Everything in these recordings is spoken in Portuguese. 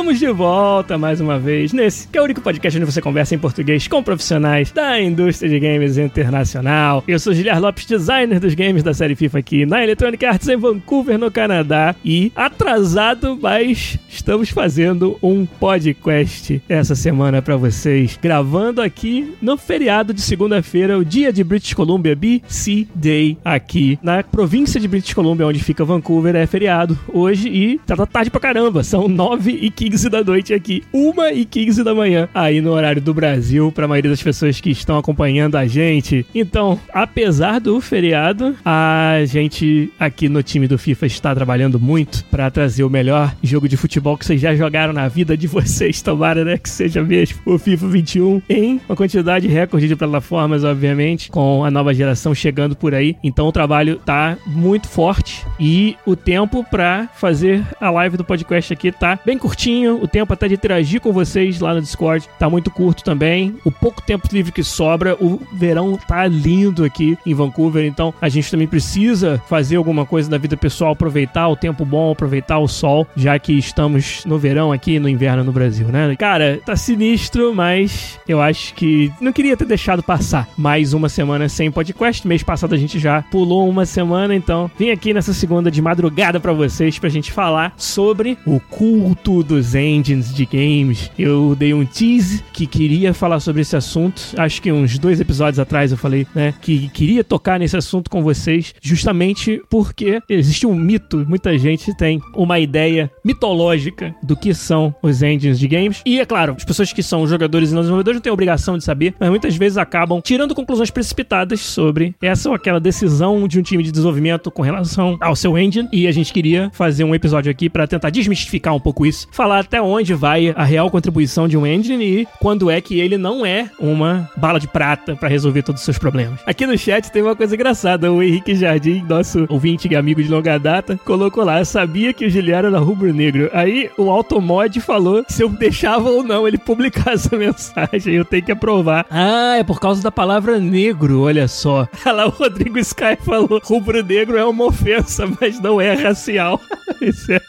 Estamos de volta mais uma vez nesse, que é o único podcast onde você conversa em português com profissionais da indústria de games internacional. Eu sou Giliar Lopes, designer dos games da série FIFA aqui na Electronic Arts em Vancouver, no Canadá. E atrasado, mas estamos fazendo um podcast essa semana para vocês, gravando aqui no feriado de segunda-feira, o dia de British Columbia, BC Day, aqui na província de British Columbia, onde fica Vancouver, é feriado hoje e tá tarde pra caramba. São 9 e 15 da noite aqui, 1 e 15 da manhã, aí no horário do Brasil, pra maioria das pessoas que estão acompanhando a gente. Então, apesar do feriado, a gente aqui no time do FIFA está trabalhando muito para trazer o melhor jogo de futebol que vocês já jogaram na vida de vocês. Tomara, né, que seja mesmo o FIFA 21 em uma quantidade recorde de plataformas, obviamente, com a nova geração chegando por aí. Então, o trabalho tá muito forte e o tempo para fazer a live do podcast aqui tá bem curtinho, o tempo até de interagir com vocês lá no Discord tá muito curto também. O pouco tempo livre que sobra, o verão tá lindo aqui em Vancouver, então a gente também precisa fazer alguma coisa da vida pessoal, aproveitar o tempo bom, aproveitar o sol, já que estamos no verão aqui no inverno no Brasil, né? Cara, tá sinistro, mas eu acho que não queria ter deixado passar mais uma semana sem podcast. Mês passado a gente já pulou uma semana, então vim aqui nessa segunda de madrugada para vocês pra gente falar sobre o culto dos engines de games. Eu dei um tease que queria falar sobre esse assunto. Acho que uns dois episódios atrás eu falei, né, que queria tocar nesse assunto com vocês, justamente porque existe um mito, muita gente tem uma ideia mitológica do que são os engines de games. E é claro, as pessoas que são jogadores e não desenvolvedores não têm obrigação de saber, mas muitas vezes acabam tirando conclusões precipitadas sobre essa ou aquela decisão de um time de desenvolvimento com relação ao seu engine. E a gente queria fazer um episódio aqui para tentar desmistificar um pouco isso, falar até onde vai a real contribuição de um engine e quando é que ele não é uma bala de prata para resolver todos os seus problemas. Aqui no chat tem uma coisa engraçada, o Henrique Jardim, nosso ouvinte e amigo de longa data, colocou lá, sabia que o Giliano era rubro-negro. Aí o Automod falou se eu deixava ou não ele publicar essa mensagem, eu tenho que aprovar. Ah, é por causa da palavra negro, olha só. Lá o Rodrigo Sky falou, rubro-negro é uma ofensa, mas não é racial. é...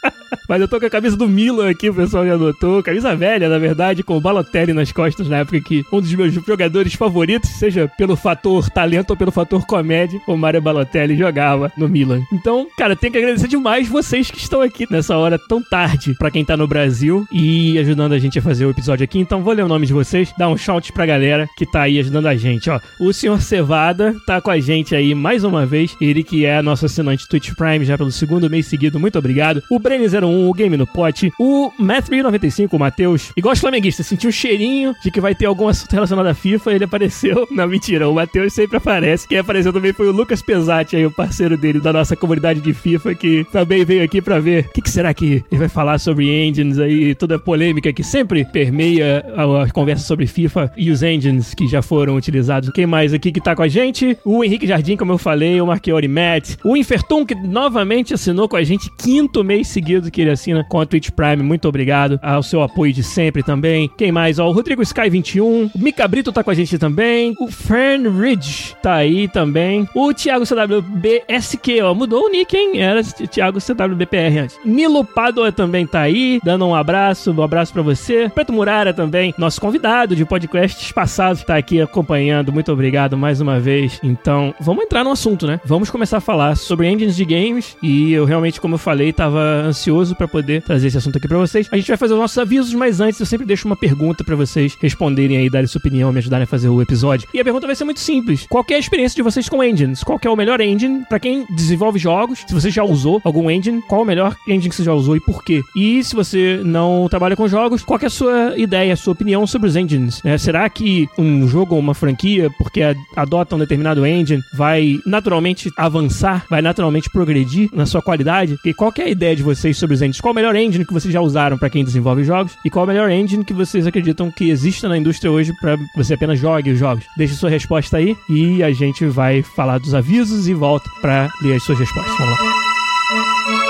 Mas eu tô com a camisa do Milan aqui, o pessoal já notou. Camisa velha, na verdade, com o Balotelli nas costas na época que um dos meus jogadores favoritos, seja pelo fator talento ou pelo fator comédia, o Mario Balotelli jogava no Milan. Então, cara, tenho que agradecer demais vocês que estão aqui nessa hora tão tarde, para quem tá no Brasil e ajudando a gente a fazer o episódio aqui. Então, vou ler o nome de vocês, dar um shout pra galera que tá aí ajudando a gente, ó. O senhor Cevada tá com a gente aí mais uma vez, ele que é nosso assinante Twitch Prime já pelo segundo mês seguido, muito obrigado. O Brain01, o Game no Pote, o Math95, o Matheus, igual os flamenguistas, sentiu um cheirinho de que vai ter algum assunto relacionado à FIFA, ele apareceu. Não, mentira, o Matheus sempre aparece. Quem apareceu também foi o Lucas Pesati, aí, o parceiro dele da nossa comunidade de FIFA, que também veio aqui pra ver o que, que, será que ele vai falar sobre engines aí, toda a polêmica que sempre permeia a, a conversa sobre FIFA e os engines que já foram utilizados. Quem mais aqui que tá com a gente? O Henrique Jardim, como eu falei, o Marchiori Matt, o Infertum, que novamente assinou com a gente, quinto mês seguido que ele assina com a Twitch Prime. Muito obrigado ao seu apoio de sempre também. Quem mais? Ó, o Rodrigo Sky 21, o Mika Brito tá com a gente também, o Fern Ridge tá aí também, o Thiago CWBSQ, ó, mudou o nick, hein? Era Thiago CWBPR antes. Nilo Padua também tá aí, dando um abraço, um abraço para você. Preto Murara também, nosso convidado de podcasts passados, tá aqui acompanhando. Muito obrigado mais uma vez. Então, vamos entrar no assunto, né? Vamos começar a falar sobre engines de games e eu realmente, como eu falei, tava ansioso para poder trazer esse assunto aqui para vocês. A gente vai fazer os nossos avisos, mas antes eu sempre deixo uma pergunta para vocês responderem aí, darem sua opinião, me ajudarem a fazer o episódio. E a pergunta vai ser muito simples. Qual é a experiência de vocês com engines? Qual é o melhor engine para quem desenvolve jogos? Se você já usou algum engine, qual o melhor engine que você já usou e por quê? E se você não trabalha com jogos, qual é a sua ideia, a sua opinião sobre os engines? É, será que um jogo ou uma franquia, porque adota um determinado engine, vai naturalmente avançar, vai naturalmente progredir na sua qualidade? E qual é a ideia de vocês sobre os engines? Qual o melhor engine que vocês já usaram para quem desenvolve jogos? E qual é o melhor engine que vocês acreditam que exista na indústria hoje para você apenas jogue os jogos? Deixe sua resposta aí e a gente vai falar dos avisos e volta para ler as suas respostas. Vamos lá.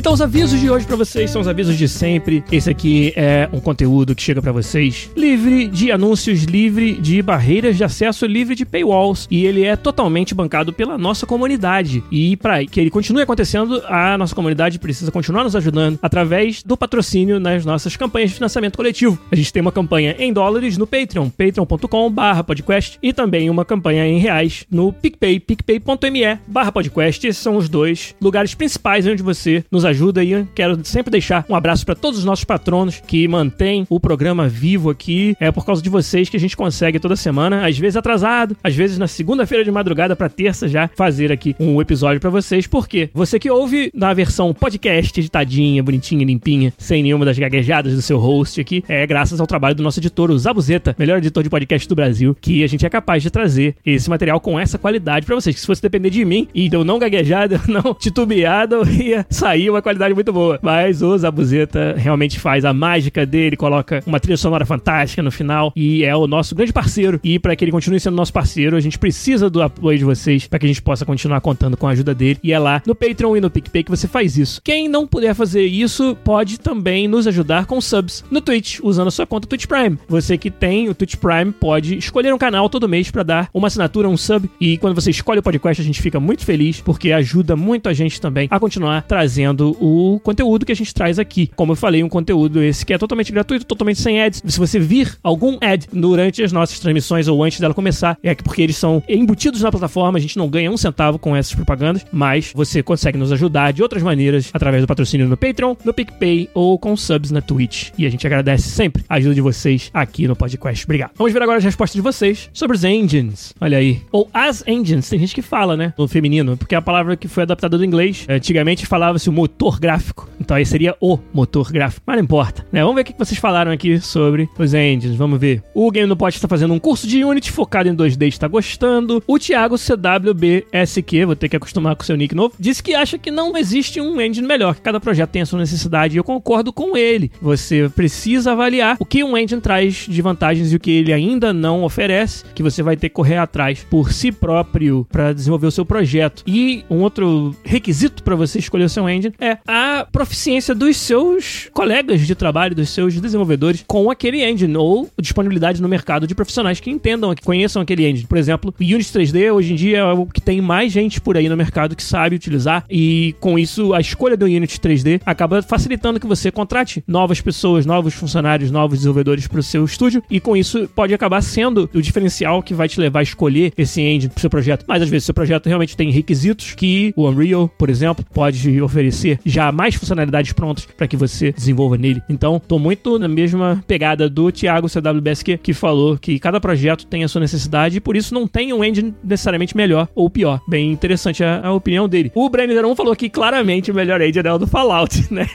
Então, os avisos de hoje para vocês são os avisos de sempre. Esse aqui é um conteúdo que chega para vocês livre de anúncios, livre de barreiras de acesso, livre de paywalls. E ele é totalmente bancado pela nossa comunidade. E para que ele continue acontecendo, a nossa comunidade precisa continuar nos ajudando através do patrocínio nas nossas campanhas de financiamento coletivo. A gente tem uma campanha em dólares no Patreon, patreon.com/podcast, e também uma campanha em reais no PicPay, picpay.me/podcast. Esses são os dois lugares principais onde você nos ajuda e quero sempre deixar um abraço para todos os nossos patronos que mantêm o programa vivo aqui. É por causa de vocês que a gente consegue toda semana, às vezes atrasado, às vezes na segunda-feira de madrugada para terça já fazer aqui um episódio para vocês. Por quê? Você que ouve na versão podcast, editadinha, bonitinha, limpinha, sem nenhuma das gaguejadas do seu host aqui, é graças ao trabalho do nosso editor, o Zabuzeta, melhor editor de podcast do Brasil, que a gente é capaz de trazer esse material com essa qualidade para vocês. Que se fosse depender de mim e eu não gaguejado, não titubeado, ia sair uma uma qualidade muito boa. Mas o Zabuzeta realmente faz a mágica dele, coloca uma trilha sonora fantástica no final e é o nosso grande parceiro. E para que ele continue sendo nosso parceiro, a gente precisa do apoio de vocês para que a gente possa continuar contando com a ajuda dele. E é lá no Patreon e no PicPay que você faz isso. Quem não puder fazer isso, pode também nos ajudar com subs no Twitch, usando a sua conta Twitch Prime. Você que tem o Twitch Prime pode escolher um canal todo mês para dar uma assinatura, um sub. E quando você escolhe o podcast, a gente fica muito feliz porque ajuda muito a gente também a continuar trazendo o conteúdo que a gente traz aqui. Como eu falei, um conteúdo esse que é totalmente gratuito, totalmente sem ads. Se você vir algum ad durante as nossas transmissões ou antes dela começar, é porque eles são embutidos na plataforma, a gente não ganha um centavo com essas propagandas, mas você consegue nos ajudar de outras maneiras através do patrocínio no Patreon, no PicPay ou com subs na Twitch. E a gente agradece sempre a ajuda de vocês aqui no podcast. Obrigado. Vamos ver agora as respostas de vocês sobre os engines. Olha aí. Ou as engines. Tem gente que fala, né? No feminino, porque é a palavra que foi adaptada do inglês. Antigamente falava-se o motor motor gráfico. Então aí seria o motor gráfico. Mas não importa, né? Vamos ver o que vocês falaram aqui sobre os engines. Vamos ver. O Game no Pot está fazendo um curso de Unity focado em 2D, está gostando. O Thiago CWBSQ, vou ter que acostumar com seu nick novo, disse que acha que não existe um engine melhor, que cada projeto tem a sua necessidade e eu concordo com ele. Você precisa avaliar o que um engine traz de vantagens e o que ele ainda não oferece, que você vai ter que correr atrás por si próprio para desenvolver o seu projeto. E um outro requisito para você escolher o seu engine é a proficiência dos seus colegas de trabalho, dos seus desenvolvedores com aquele engine ou disponibilidade no mercado de profissionais que entendam, que conheçam aquele engine. Por exemplo, o Unity 3D hoje em dia é o que tem mais gente por aí no mercado que sabe utilizar e com isso a escolha do Unity 3D acaba facilitando que você contrate novas pessoas, novos funcionários, novos desenvolvedores para o seu estúdio e com isso pode acabar sendo o diferencial que vai te levar a escolher esse engine para o seu projeto. Mas às vezes seu projeto realmente tem requisitos que o Unreal, por exemplo, pode oferecer já mais funcionalidades prontas para que você desenvolva nele. Então, tô muito na mesma pegada do Thiago CWBSQ, que falou que cada projeto tem a sua necessidade e por isso não tem um engine necessariamente melhor ou pior. Bem interessante a, a opinião dele. O Brenner 1 falou que claramente o melhor engine é o do Fallout, né?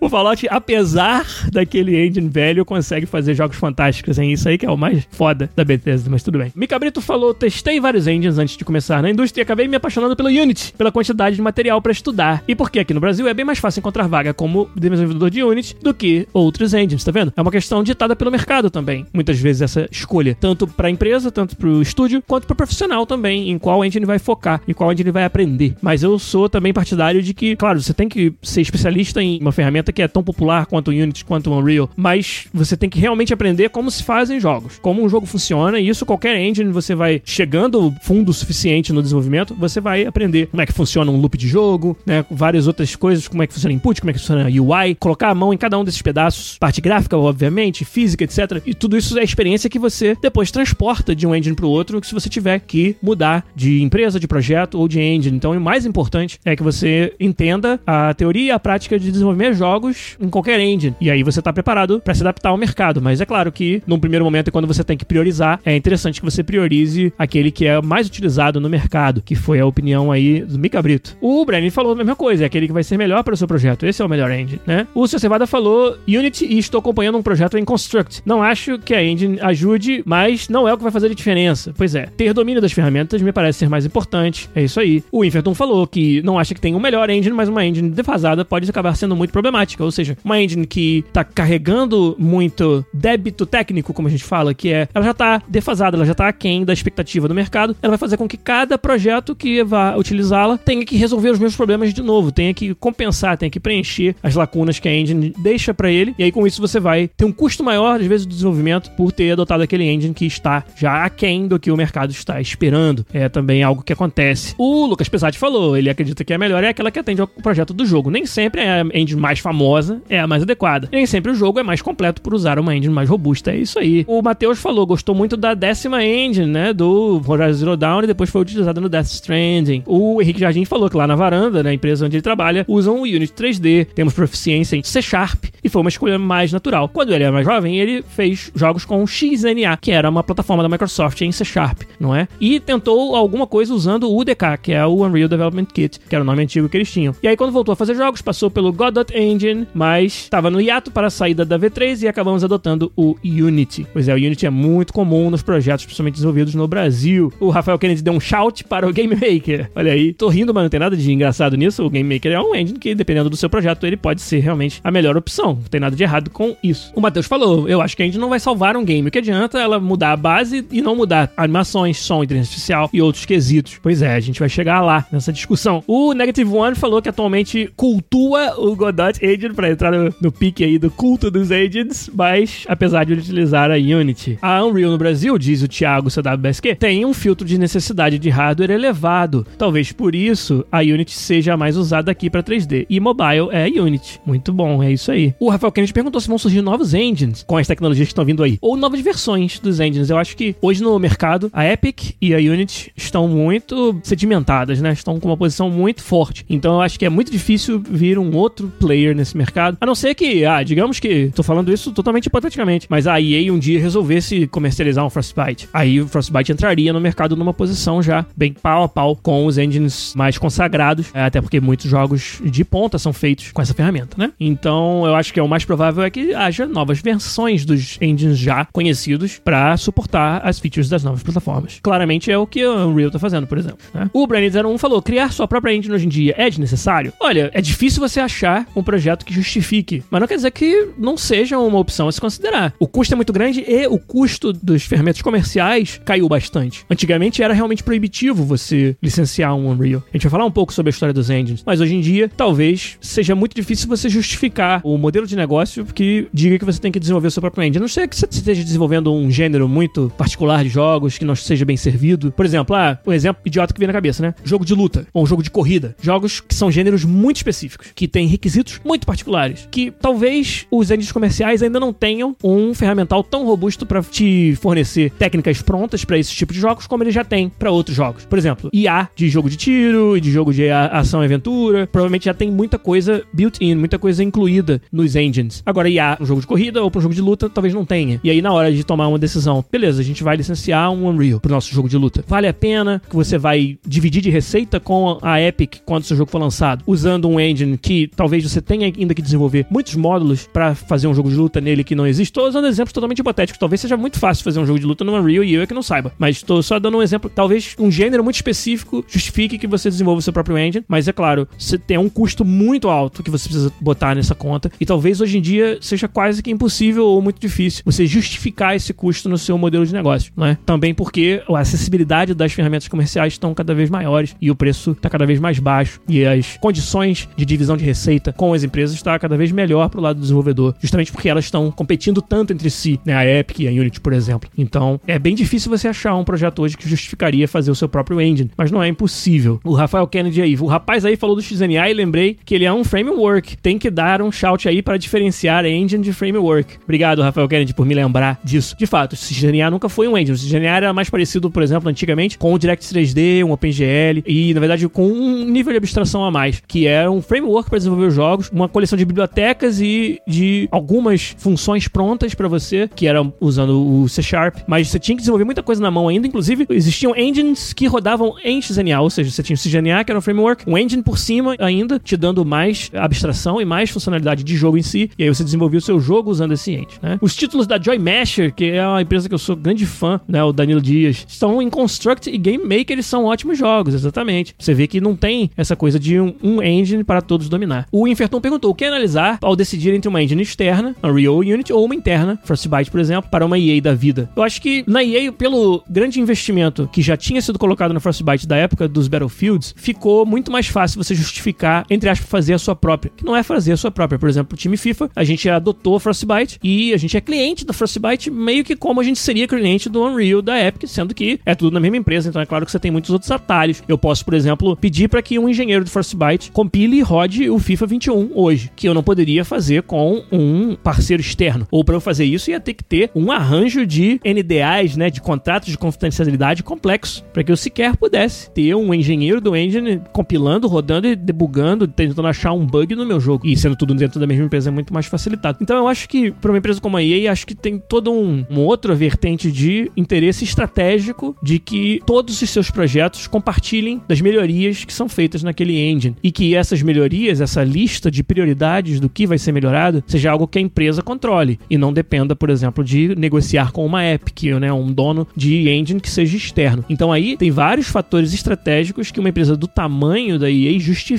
o Fallout, apesar daquele engine velho, consegue fazer jogos fantásticos, hein? Isso aí que é o mais foda da Bethesda, mas tudo bem. Mika Brito falou: testei vários engines antes de começar na indústria e acabei me apaixonando pelo Unity, pela quantidade de material para estudar. E porque aqui no Brasil é bem mais fácil encontrar vaga como desenvolvedor de Unity do que outros engines, tá vendo? É uma questão ditada pelo mercado também. Muitas vezes essa escolha, tanto para a empresa, tanto para o estúdio, quanto para o profissional também, em qual engine vai focar e qual engine vai aprender. Mas eu sou também partidário de que, claro, você tem que ser especialista em uma ferramenta que é tão popular quanto o Unity, quanto o Unreal, mas você tem que realmente aprender como se fazem jogos, como um jogo funciona, e isso qualquer engine você vai chegando fundo suficiente no desenvolvimento, você vai aprender como é que funciona um loop de jogo, né, várias outras coisas, como é que funciona input, como é que funciona UI, colocar a mão em cada um desses pedaços, parte gráfica, obviamente, física, etc. E tudo isso é experiência que você depois transporta de um engine para o outro, se você tiver que mudar de empresa, de projeto ou de engine. Então, o mais importante é que você entenda a teoria e a prática de desenvolver jogos em qualquer engine. E aí você está preparado para se adaptar ao mercado. Mas é claro que, num primeiro momento, quando você tem que priorizar, é interessante que você priorize aquele que é mais utilizado no mercado, que foi a opinião aí do Mika Brito. O Brennan falou a mesma coisa, é aquele que vai ser melhor para o seu projeto. Esse é o melhor engine, né? O Sr. Cevada falou Unity e estou acompanhando um projeto em Construct. Não acho que a engine ajude, mas não é o que vai fazer a diferença. Pois é, ter domínio das ferramentas me parece ser mais importante. É isso aí. O Inferton falou que não acha que tem um melhor engine, mas uma engine defasada pode acabar sendo muito problemática. Ou seja, uma engine que está carregando muito débito técnico, como a gente fala, que é ela já está defasada, ela já está aquém da expectativa do mercado. Ela vai fazer com que cada projeto que vá utilizá-la tenha que resolver os mesmos problemas de novo, que compensar, tenha que preencher as lacunas que a engine deixa para ele. E aí com isso você vai ter um custo maior às vezes do desenvolvimento por ter adotado aquele engine que está já aquém do que o mercado está esperando. É também algo que acontece. O Lucas Pesati falou, ele acredita que a melhor é aquela que atende ao projeto do jogo. Nem sempre é a engine mais famosa é a mais adequada. Nem sempre o jogo é mais completo por usar uma engine mais robusta. É isso aí. O Matheus falou, gostou muito da décima engine, né, do Horizon Zero Dawn e depois foi utilizada no Death Stranding. O Henrique Jardim falou que lá na varanda, na empresa onde ele trabalha, usam o Unity 3D. Temos proficiência em C Sharp e foi uma escolha mais natural. Quando ele era mais jovem, ele fez jogos com XNA, que era uma plataforma da Microsoft em C Sharp, não é? E tentou alguma coisa usando o UDK, que é o Unreal Development Kit, que era o nome antigo que eles tinham. E aí, quando voltou a fazer jogos, passou pelo Godot Engine, mas estava no hiato para a saída da V3 e acabamos adotando o Unity. Pois é, o Unity é muito comum nos projetos, principalmente desenvolvidos no Brasil. O Rafael Kennedy deu um shout para o Game Maker. Olha aí, tô rindo, mas não tem nada de engraçado nisso. O Game Maker é um engine que, dependendo do seu projeto, ele pode ser realmente a melhor opção. Não tem nada de errado com isso. O Matheus falou: eu acho que a gente não vai salvar um game. O que adianta ela mudar a base e não mudar animações, som, inteligência artificial e outros quesitos. Pois é, a gente vai chegar lá nessa discussão. O Negative One falou que atualmente cultua o Godot Agent para entrar no, no pique aí do culto dos agents, mas apesar de utilizar a Unity. A Unreal no Brasil, diz o Thiago CWBSQ, tem um filtro de necessidade de hardware elevado. Talvez por isso a Unity seja a mais usada aqui para 3D. E mobile é Unity. Muito bom, é isso aí. O Rafael Kennedy perguntou se vão surgir novos engines com as tecnologias que estão vindo aí, ou novas versões dos engines. Eu acho que hoje no mercado a Epic e a Unity estão muito sedimentadas, né? Estão com uma posição muito forte. Então eu acho que é muito difícil vir um outro player nesse mercado. A não ser que, ah, digamos que, tô falando isso totalmente hipoteticamente, mas a EA um dia resolvesse comercializar um Frostbite. Aí o Frostbite entraria no mercado numa posição já bem pau a pau com os engines mais consagrados, é, até porque muitos jogos de ponta são feitos com essa ferramenta, né? Então eu acho que é o mais provável é que haja novas versões dos engines já conhecidos para suportar as features das novas plataformas. Claramente é o que o Unreal tá fazendo, por exemplo. Né? O Brandon01 falou: criar sua própria engine hoje em dia é desnecessário? Olha, é difícil você achar um projeto que justifique, mas não quer dizer que não seja uma opção a se considerar. O custo é muito grande e o custo dos ferramentas comerciais caiu bastante. Antigamente era realmente proibitivo você licenciar um Unreal. A gente vai falar um pouco sobre a história dos engines, mas hoje em dia talvez seja muito difícil você justificar o modelo de negócio que diga que você tem que desenvolver o seu próprio engine. A não ser que você esteja desenvolvendo um gênero muito particular de jogos que não seja bem servido. Por exemplo, ah, um exemplo idiota que vem na cabeça, né? Jogo de luta ou jogo de corrida. Jogos que são gêneros muito específicos, que têm requisitos muito particulares, que talvez os engines comerciais ainda não tenham um ferramental tão robusto para te fornecer técnicas prontas para esse tipo de jogos como ele já tem para outros jogos. Por exemplo, IA de jogo de tiro e de jogo de ação e aventura, provavelmente já tem muita coisa built-in, muita coisa incluída nos engines. Agora, IA, um jogo de corrida ou para um jogo de luta, talvez não tenha. E aí, na hora de tomar uma decisão, beleza, a gente vai licenciar um Unreal pro nosso jogo de luta. Vale a pena que você vai dividir de receita com a Epic quando seu jogo for lançado, usando um engine que talvez você tenha ainda que desenvolver muitos módulos para fazer um jogo de luta nele que não existe. Estou usando exemplos totalmente hipotéticos. Talvez seja muito fácil fazer um jogo de luta no Unreal e eu é que não saiba. Mas estou só dando um exemplo. Talvez um gênero muito específico justifique que você desenvolva o seu próprio engine. Mas é claro, você tem um custo muito alto que você precisa botar nessa conta. E talvez hoje em dia seja quase que impossível ou muito difícil você justificar esse custo no seu modelo de negócio, não é? Também porque a acessibilidade das ferramentas comerciais estão cada vez maiores e o preço está cada vez mais baixo e as condições de divisão de receita com as empresas está cada vez melhor para o lado do desenvolvedor, justamente porque elas estão competindo tanto entre si, né? A Epic e a Unity, por exemplo. Então, é bem difícil você achar um projeto hoje que justificaria fazer o seu próprio engine, mas não é impossível. O Rafael Kennedy aí, o rapaz aí falou do XNA e lembrei que ele é um framework. Tem que dar um shout aí para diferenciar engine de framework. Obrigado, Rafael Kennedy, por me lembrar disso. De fato, o XGNA nunca foi um engine. O XGNA era mais parecido, por exemplo, antigamente, com o DirectX 3D, um OpenGL e, na verdade, com um nível de abstração a mais, que era um framework para desenvolver os jogos, uma coleção de bibliotecas e de algumas funções prontas para você, que eram usando o C Sharp, mas você tinha que desenvolver muita coisa na mão ainda. Inclusive, existiam engines que rodavam em XNA, ou seja, você tinha o CGNA, que era um framework, um engine por cima ainda, te dando mais abstração e mais funcionalidade de jogo em si, e aí você desenvolvia o seu jogo usando esse engine, né? Os títulos da Joy Masher, que é uma empresa que eu sou grande fã, né, o Danilo Dias, estão em Construct e Game Maker, eles são ótimos jogos, exatamente. Você vê que não tem essa coisa de um, um engine para todos dominar. O Inferton perguntou o que analisar ao decidir entre uma engine externa, Unreal Unity, ou uma interna, Frostbite, por exemplo, para uma EA da vida. Eu acho que na EA, pelo grande investimento que já tinha sido colocado na Frostbite da época dos Battlefields, ficou muito mais fácil você justificar, entre aspas, fazer a sua própria. Que não é fazer a sua própria. Por exemplo, o time FIFA, a gente adotou a Frostbite e a gente é cliente da Frostbite meio que como a gente seria cliente do Unreal da Epic, sendo que é tudo na mesma empresa, então é claro que você tem muitos outros atalhos. Eu posso, por exemplo, pedir para que um engenheiro de Frostbite compile e rode o FIFA 21 hoje, que eu não poderia fazer com um parceiro externo. Ou para eu fazer isso ia ter que ter um arranjo de NDAs, né, de contratos de confidencialidade complexo, para que eu sequer pudesse ter um engenheiro do engine compilando, rodando e debugando, tentando achar um bug no meu jogo. E sendo tudo dentro da mesma empresa é muito mais facilitado. Então eu acho que para uma empresa como a EA, acho que tem todo um, uma outra vertente de interesse estratégico de que todos os seus projetos compartilhem das melhorias que são feitas naquele engine e que essas melhorias, essa lista de prioridades do que vai ser melhorado, seja algo que a empresa controle e não dependa, por exemplo, de negociar com uma Epic, né, um dono de engine que seja externo. Então aí tem vários fatores estratégicos que uma empresa do tamanho da EA justifica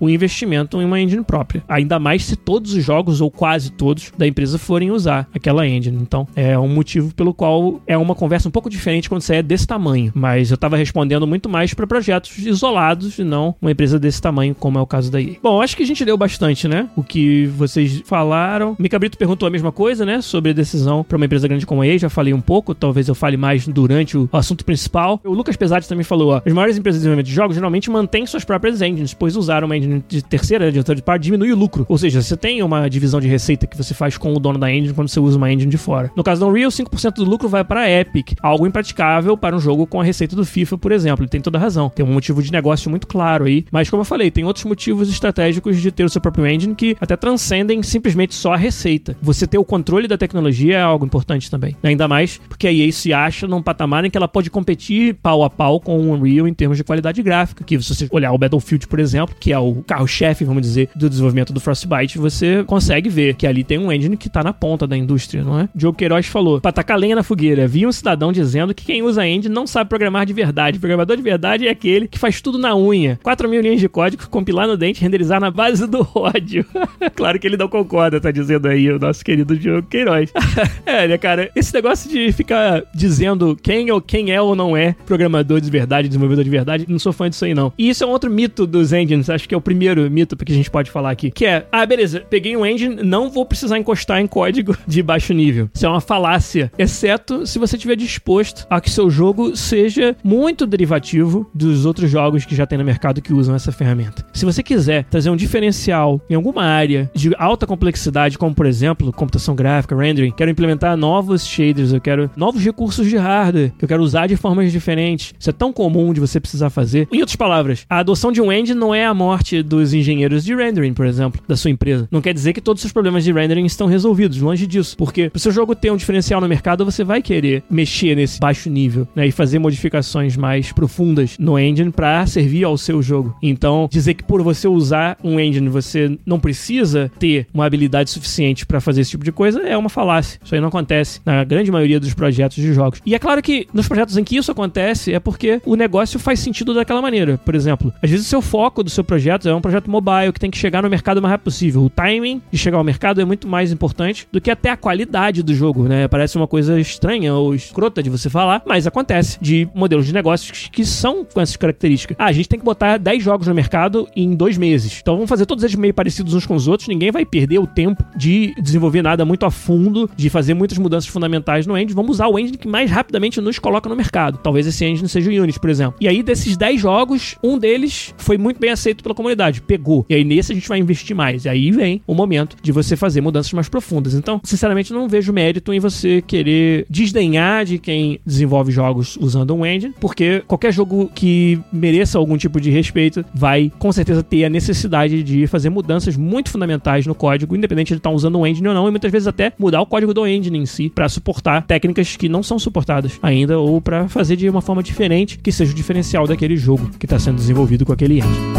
o investimento em uma engine própria. Ainda mais se todos os jogos ou quase todos da empresa forem usar aquela engine. Então é um motivo pelo qual é uma conversa um pouco diferente quando você é desse tamanho. Mas eu estava respondendo muito mais para projetos isolados e não uma empresa desse tamanho como é o caso da EA. Bom, acho que a gente deu bastante, né? O que vocês falaram. Mika Brito perguntou a mesma coisa, né? Sobre a decisão para uma empresa grande como a EA. Já falei um pouco, talvez eu fale mais durante o assunto principal. O Lucas Pesati também falou: ó, as maiores empresas de desenvolvimento de jogos geralmente mantêm suas próprias engines, pois usar uma engine de terceira, de third party, diminui o lucro. Ou seja, você tem uma divisão de receita que você faz com o dono da engine quando você usa uma engine de fora. No caso do Unreal, 5% do lucro vai para a Epic, algo impraticável para um jogo com a receita do FIFA, por exemplo. Ele tem toda a razão. Tem um motivo de negócio muito claro aí. Mas, como eu falei, tem outros motivos estratégicos de ter o seu próprio engine que até transcendem simplesmente só a receita. Você ter o controle da tecnologia é algo importante também. Ainda mais porque a EA se acha num patamar em que ela pode competir pau a pau com o Unreal em termos de qualidade gráfica. Que se você olhar o Battlefield, por exemplo, que é o carro-chefe, vamos dizer, do desenvolvimento do Frostbite, você consegue ver que ali tem um engine que tá na ponta da indústria, não é? Diogo Queiroz falou: pra tacar lenha na fogueira, vi um cidadão dizendo que quem usa engine não sabe programar de verdade. O programador de verdade é aquele que faz tudo na unha. 4 mil linhas de código, compilar no dente, renderizar na base do ódio. claro que ele não concorda, tá dizendo aí o nosso querido Diogo Queiroz. é, né, cara? Esse negócio de ficar dizendo quem, ou quem é ou não é programador de verdade, desenvolvedor de verdade, não sou fã disso aí, não. E isso é um outro mito dos engines, acho que é o primeiro mito que a gente pode falar aqui, que é, ah, beleza, peguei um engine, não vou precisar encostar em código de baixo nível. Isso é uma falácia, exceto se você estiver disposto a que seu jogo seja muito derivativo dos outros jogos que já tem no mercado que usam essa ferramenta. Se você quiser trazer um diferencial em alguma área de alta complexidade, como por exemplo, computação gráfica, rendering, quero implementar novos shaders, eu quero novos recursos de hardware que eu quero usar de formas diferentes. Isso é tão comum de você precisar fazer. Em outras palavras, a adoção de um engine não é a morte dos engenheiros de rendering, por exemplo, da sua empresa. Não quer dizer que todos os problemas de rendering estão resolvidos, longe disso. Porque para o seu jogo ter um diferencial no mercado, você vai querer mexer nesse baixo nível, né, e fazer modificações mais profundas no engine para servir ao seu jogo. Então, dizer que por você usar um engine você não precisa ter uma habilidade suficiente para fazer esse tipo de coisa é uma falácia. Isso aí não acontece na grande maioria dos projetos de jogos. E é claro que nos projetos em que isso acontece é porque o negócio faz sentido daquela maneira. Por exemplo, às vezes o seu foco do seu projeto é um projeto mobile que tem que chegar no mercado o mais rápido possível. O timing de chegar ao mercado é muito mais importante do que até a qualidade do jogo, né? Parece uma coisa estranha ou escrota de você falar, mas acontece de modelos de negócios que são com essas características. Ah, a gente tem que botar 10 jogos no mercado em dois meses. Então vamos fazer todos eles meio parecidos uns com os outros. Ninguém vai perder o tempo de desenvolver nada muito a fundo, de fazer muitas mudanças fundamentais no engine. Vamos usar o engine que mais rapidamente nos coloca no mercado. Talvez esse engine seja o Unity, por exemplo. E aí, desses 10 jogos, um deles foi muito bem bem aceito pela comunidade, pegou. E aí nesse a gente vai investir mais. E aí vem o momento de você fazer mudanças mais profundas. Então, sinceramente, não vejo mérito em você querer desdenhar de quem desenvolve jogos usando um engine, porque qualquer jogo que mereça algum tipo de respeito vai com certeza ter a necessidade de fazer mudanças muito fundamentais no código, independente de estar usando um engine ou não, e muitas vezes até mudar o código do engine em si para suportar técnicas que não são suportadas ainda ou para fazer de uma forma diferente que seja o diferencial daquele jogo que está sendo desenvolvido com aquele engine.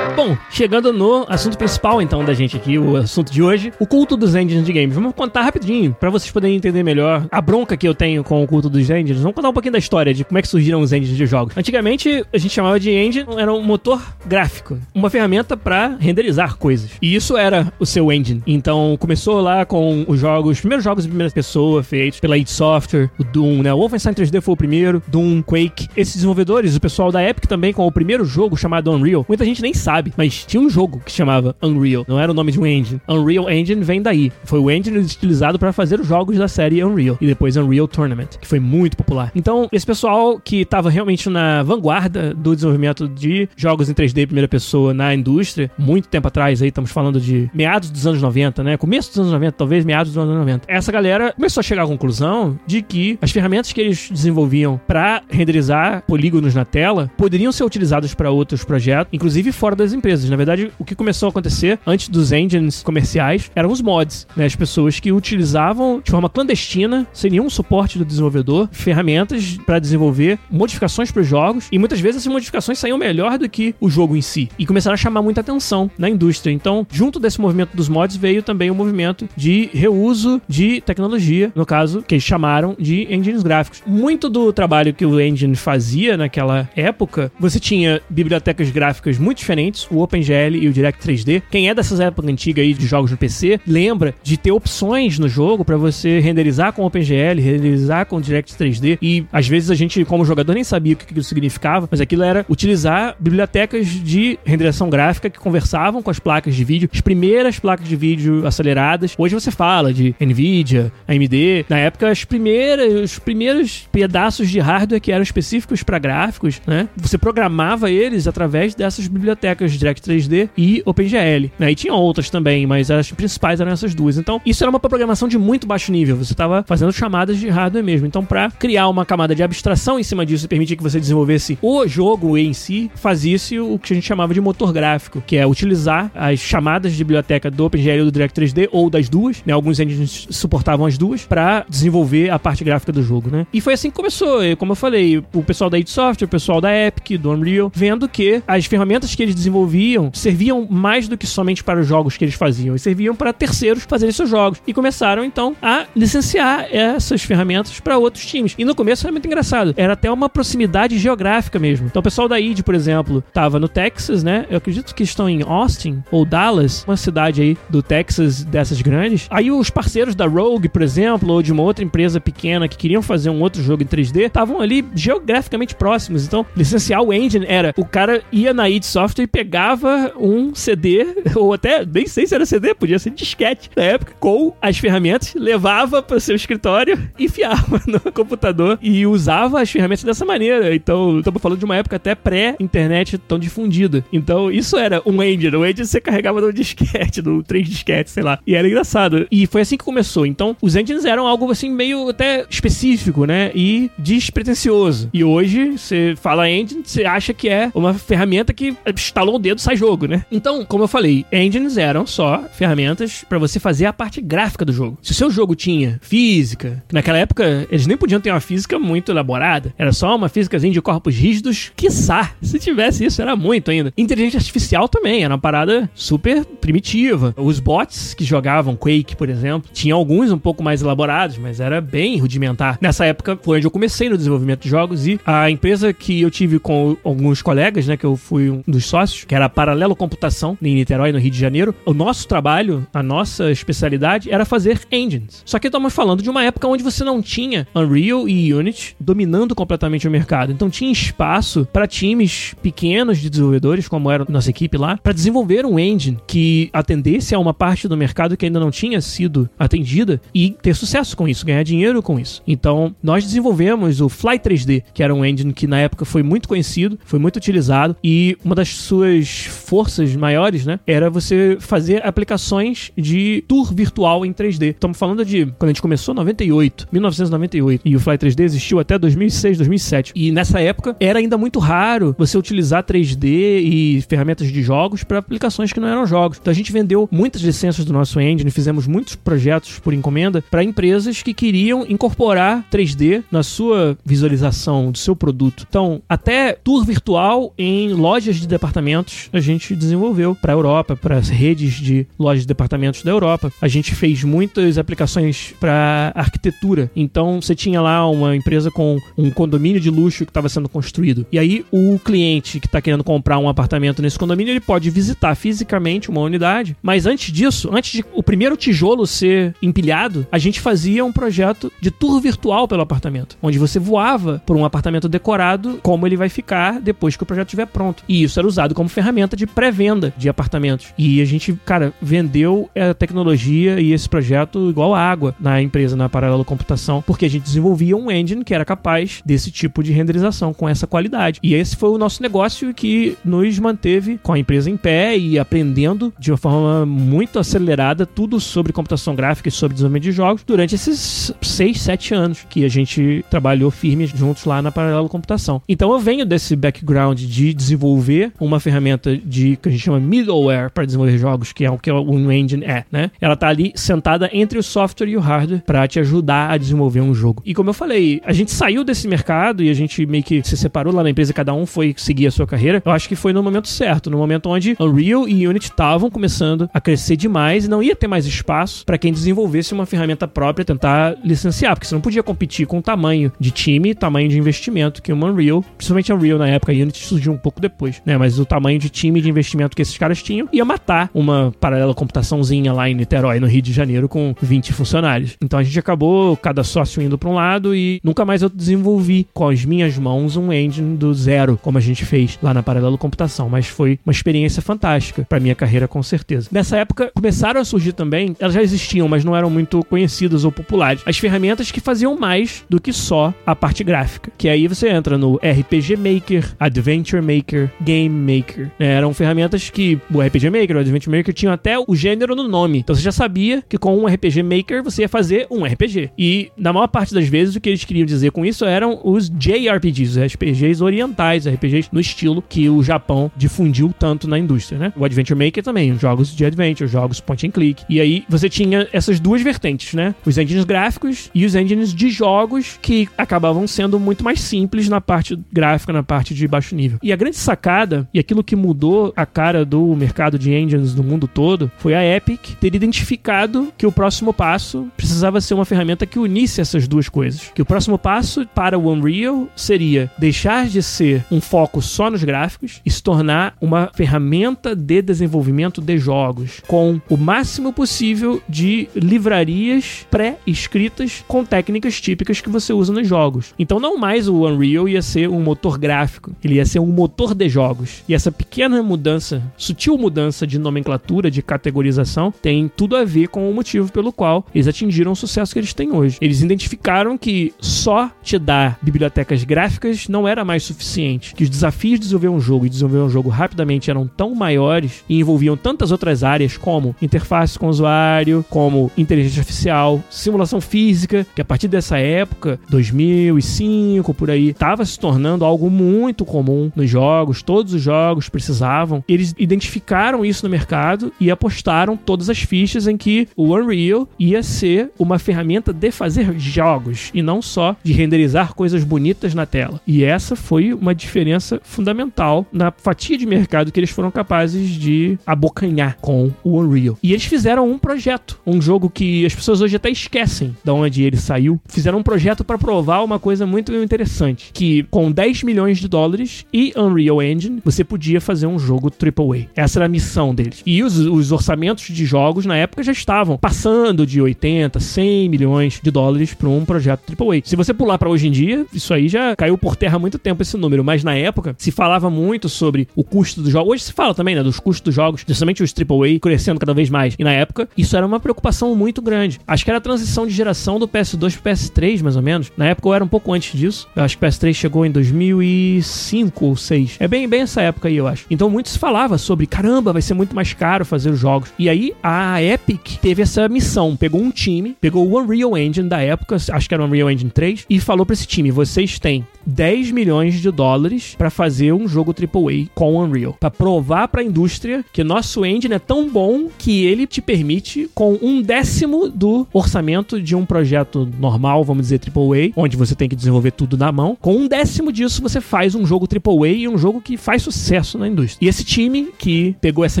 Bom, chegando no assunto principal então da gente aqui, o assunto de hoje, o culto dos engines de games. Vamos contar rapidinho para vocês poderem entender melhor a bronca que eu tenho com o culto dos engines. Vamos contar um pouquinho da história de como é que surgiram os engines de jogos. Antigamente a gente chamava de engine, era um motor gráfico, uma ferramenta para renderizar coisas. E isso era o seu engine. Então começou lá com os jogos, os primeiros jogos de primeira pessoa feitos pela id Software, o Doom, né? O Wolfenstein 3D foi o primeiro, Doom, Quake. Esses desenvolvedores, o pessoal da Epic também com o primeiro jogo chamado Unreal. Muita gente nem sabe, mas tinha um jogo que chamava Unreal, não era o nome de um engine. Unreal Engine vem daí. Foi o engine utilizado para fazer os jogos da série Unreal e depois Unreal Tournament, que foi muito popular. Então, esse pessoal que estava realmente na vanguarda do desenvolvimento de jogos em 3D primeira pessoa na indústria, muito tempo atrás, aí estamos falando de meados dos anos 90, né? Começo dos anos 90, talvez meados dos anos 90. Essa galera começou a chegar à conclusão de que as ferramentas que eles desenvolviam para renderizar polígonos na tela poderiam ser utilizadas para outros projetos, inclusive fora das empresas. Na verdade, o que começou a acontecer antes dos engines comerciais eram os mods, né? As pessoas que utilizavam de forma clandestina, sem nenhum suporte do desenvolvedor, ferramentas para desenvolver modificações para os jogos e muitas vezes essas modificações saíam melhor do que o jogo em si e começaram a chamar muita atenção na indústria. Então, junto desse movimento dos mods veio também o movimento de reuso de tecnologia, no caso, que eles chamaram de engines gráficos. Muito do trabalho que o engine fazia naquela época, você tinha bibliotecas gráficas muito diferentes, o OpenGL e o Direct 3D. Quem é dessas épocas antigas aí de jogos no PC, lembra de ter opções no jogo para você renderizar com OpenGL, renderizar com Direct 3D e às vezes a gente como jogador nem sabia o que aquilo significava, mas aquilo era utilizar bibliotecas de renderização gráfica que conversavam com as placas de vídeo, as primeiras placas de vídeo aceleradas. Hoje você fala de Nvidia, AMD, na época as primeiras, os primeiros pedaços de hardware que eram específicos para gráficos, né? Você programava eles através dessas bibliotecas Direct 3D e OpenGL. Né? E tinha outras também, mas as principais eram essas duas. Então, isso era uma programação de muito baixo nível. Você estava fazendo chamadas de hardware mesmo. Então, para criar uma camada de abstração em cima disso e permitir que você desenvolvesse o jogo em si, fazia-se o que a gente chamava de motor gráfico, que é utilizar as chamadas de biblioteca do OpenGL ou do Direct 3D ou das duas, né? Alguns engines suportavam as duas para desenvolver a parte gráfica do jogo, né? E foi assim que começou. E, como eu falei, o pessoal da id Software, o pessoal da Epic, do Unreal, vendo que as ferramentas que eles desenvolviam serviam mais do que somente para os jogos que eles faziam, eles serviam para terceiros fazerem seus jogos. E começaram então a licenciar essas ferramentas para outros times. E no começo era muito engraçado, era até uma proximidade geográfica mesmo. Então o pessoal da id, por exemplo, estava no Texas, né? Eu acredito que estão em Austin ou Dallas, uma cidade aí do Texas dessas grandes. Aí os parceiros da Rogue, por exemplo, ou de uma outra empresa pequena que queriam fazer um outro jogo em 3D, estavam ali geograficamente próximos. Então, licenciar o engine era o cara ia na id Software e pegava um CD, ou até nem sei se era CD, podia ser disquete na época, com as ferramentas, levava para o seu escritório, enfiava no computador e usava as ferramentas dessa maneira. Então, estamos falando de uma época até pré-internet tão difundida. Então, isso era um engine. O engine você carregava no disquete, no 3 disquete, sei lá. E era engraçado. E foi assim que começou. Então, os engines eram algo assim meio até específico, né? E despretensioso. E hoje, você fala engine, você acha que é uma ferramenta que instalou o dedo, sai jogo, né? Então, como eu falei, engines eram só ferramentas para você fazer a parte gráfica do jogo. Se o seu jogo tinha física, que naquela época eles nem podiam ter uma física muito elaborada, era só uma físicazinha de corpos rígidos, quiçá. Se tivesse isso, era muito ainda. Inteligência artificial também, era uma parada super primitiva. Os bots que jogavam Quake, por exemplo, tinham alguns um pouco mais elaborados, mas era bem rudimentar. Nessa época foi onde eu comecei no desenvolvimento de jogos e a empresa que eu tive com alguns colegas, né, que eu fui um dos sócios, que era a Paralelo Computação, em Niterói, no Rio de Janeiro. O nosso trabalho, a nossa especialidade era fazer engines. Só que estamos falando de uma época onde você não tinha Unreal e Unity dominando completamente o mercado. Então tinha espaço para times pequenos de desenvolvedores, como era nossa equipe lá, para desenvolver um engine que atendesse a uma parte do mercado que ainda não tinha sido atendida e ter sucesso com isso, ganhar dinheiro com isso. Então, nós desenvolvemos o Fly 3D, que era um engine que na época foi muito conhecido, foi muito utilizado e uma das suas forças maiores, né, era você fazer aplicações de tour virtual em 3D. Estamos falando de quando a gente começou 98, 1998, e o Fly 3D existiu até 2006, 2007. E nessa época era ainda muito raro você utilizar 3D e ferramentas de jogos para aplicações que não eram jogos. Então a gente vendeu muitas licenças do nosso engine, fizemos muitos projetos por encomenda para empresas que queriam incorporar 3D na sua visualização do seu produto. Então, até tour virtual em lojas de departamentos a gente desenvolveu para a Europa, para as redes de lojas de departamentos da Europa. A gente fez muitas aplicações para arquitetura. Então, você tinha lá uma empresa com um condomínio de luxo que estava sendo construído. E aí, o cliente que está querendo comprar um apartamento nesse condomínio, ele pode visitar fisicamente uma unidade. Mas antes disso, antes de o primeiro tijolo ser empilhado, a gente fazia um projeto de tour virtual pelo apartamento, onde você voava por um apartamento decorado, como ele vai ficar depois que o projeto estiver pronto. E isso era usado como ferramenta de pré-venda de apartamentos. E a gente, cara, vendeu a tecnologia e esse projeto igual água na empresa, na Paralelo Computação, porque a gente desenvolvia um engine que era capaz desse tipo de renderização com essa qualidade. E esse foi o nosso negócio que nos manteve com a empresa em pé e aprendendo de uma forma muito acelerada tudo sobre computação gráfica e sobre desenvolvimento de jogos durante esses 6, 7 anos que a gente trabalhou firme juntos lá na Paralelo Computação. Então eu venho desse background de desenvolver uma ferramenta de que a gente chama middleware para desenvolver jogos, que é o que o Engine é, né? Ela tá ali sentada entre o software e o hardware para te ajudar a desenvolver um jogo. E como eu falei, a gente saiu desse mercado e a gente meio que se separou lá na empresa, cada um foi seguir a sua carreira. Eu acho que foi no momento certo, no momento onde Unreal e Unity estavam começando a crescer demais e não ia ter mais espaço para quem desenvolvesse uma ferramenta própria tentar licenciar, porque você não podia competir com o tamanho de time e tamanho de investimento que o Unreal, principalmente Unreal na época, a Unity surgiu um pouco depois, né? Mas o tamanho de time de investimento que esses caras tinham ia matar uma paralela computaçãozinha lá em Niterói, no Rio de Janeiro, com 20 funcionários. Então a gente acabou cada sócio indo para um lado e nunca mais eu desenvolvi com as minhas mãos um engine do zero, como a gente fez lá na Paralelo Computação, mas foi uma experiência fantástica para minha carreira com certeza. Nessa época começaram a surgir também, elas já existiam, mas não eram muito conhecidas ou populares, as ferramentas que faziam mais do que só a parte gráfica. Que aí você entra no RPG Maker, Adventure Maker, Game Maker. Né? Eram ferramentas que o RPG Maker, o Adventure Maker tinham até o gênero no nome. Então você já sabia que com um RPG Maker você ia fazer um RPG. E na maior parte das vezes o que eles queriam dizer com isso eram os JRPGs, os RPGs orientais, RPGs no estilo que o Japão difundiu tanto na indústria, né? O Adventure Maker também, jogos de adventure, jogos point and click. E aí você tinha essas duas vertentes, né? Os engines gráficos e os engines de jogos que acabavam sendo muito mais simples na parte gráfica, na parte de baixo nível. E a grande sacada e aquilo que mudou a cara do mercado de engines no mundo todo foi a Epic ter identificado que o próximo passo precisava ser uma ferramenta que unisse essas duas coisas. Que o próximo passo para o Unreal seria deixar de ser um foco só nos gráficos e se tornar uma ferramenta de desenvolvimento de jogos com o máximo possível de livrarias pré-escritas com técnicas típicas que você usa nos jogos. Então não mais o Unreal ia ser um motor gráfico, ele ia ser um motor de jogos. E essa pequena mudança, sutil mudança de nomenclatura, de categorização, tem tudo a ver com o motivo pelo qual eles atingiram o sucesso que eles têm hoje. Eles identificaram que só te dar bibliotecas gráficas não era mais suficiente, que os desafios de desenvolver um jogo e desenvolver um jogo rapidamente eram tão maiores e envolviam tantas outras áreas como interface com o usuário, como inteligência artificial, simulação física, que a partir dessa época, 2005 por aí, estava se tornando algo muito comum nos jogos, todos os jogos precisavam. Eles identificaram isso no mercado e apostaram todas as fichas em que o Unreal ia ser uma ferramenta de fazer jogos e não só de renderizar coisas bonitas na tela. E essa foi uma diferença fundamental na fatia de mercado que eles foram capazes de abocanhar com o Unreal. E eles fizeram um projeto, um jogo que as pessoas hoje até esquecem de onde ele saiu. Fizeram um projeto para provar uma coisa muito interessante, que com 10 milhões de dólares e Unreal Engine, você podia fazer um um jogo AAA. Essa era a missão deles. E os, os orçamentos de jogos na época já estavam passando de 80, 100 milhões de dólares para um projeto AAA. Se você pular para hoje em dia, isso aí já caiu por terra há muito tempo esse número, mas na época se falava muito sobre o custo dos jogos. Hoje se fala também, né, dos custos dos jogos, justamente os AAA crescendo cada vez mais. E na época, isso era uma preocupação muito grande. Acho que era a transição de geração do PS2 pro PS3, mais ou menos. Na época eu era um pouco antes disso. Eu acho que o PS3 chegou em 2005 ou 2006. É bem, bem essa época aí, eu acho. Então muito se falava sobre, caramba, vai ser muito mais caro fazer os jogos. E aí a Epic teve essa missão, pegou um time, pegou o Unreal Engine da época, acho que era o Unreal Engine 3, e falou para esse time, vocês têm 10 milhões de dólares para fazer um jogo AAA com Unreal, para provar para a indústria que nosso engine é tão bom que ele te permite com um décimo do orçamento de um projeto normal, vamos dizer AAA, onde você tem que desenvolver tudo na mão, com um décimo disso você faz um jogo AAA e um jogo que faz sucesso na indústria. E esse time que pegou essa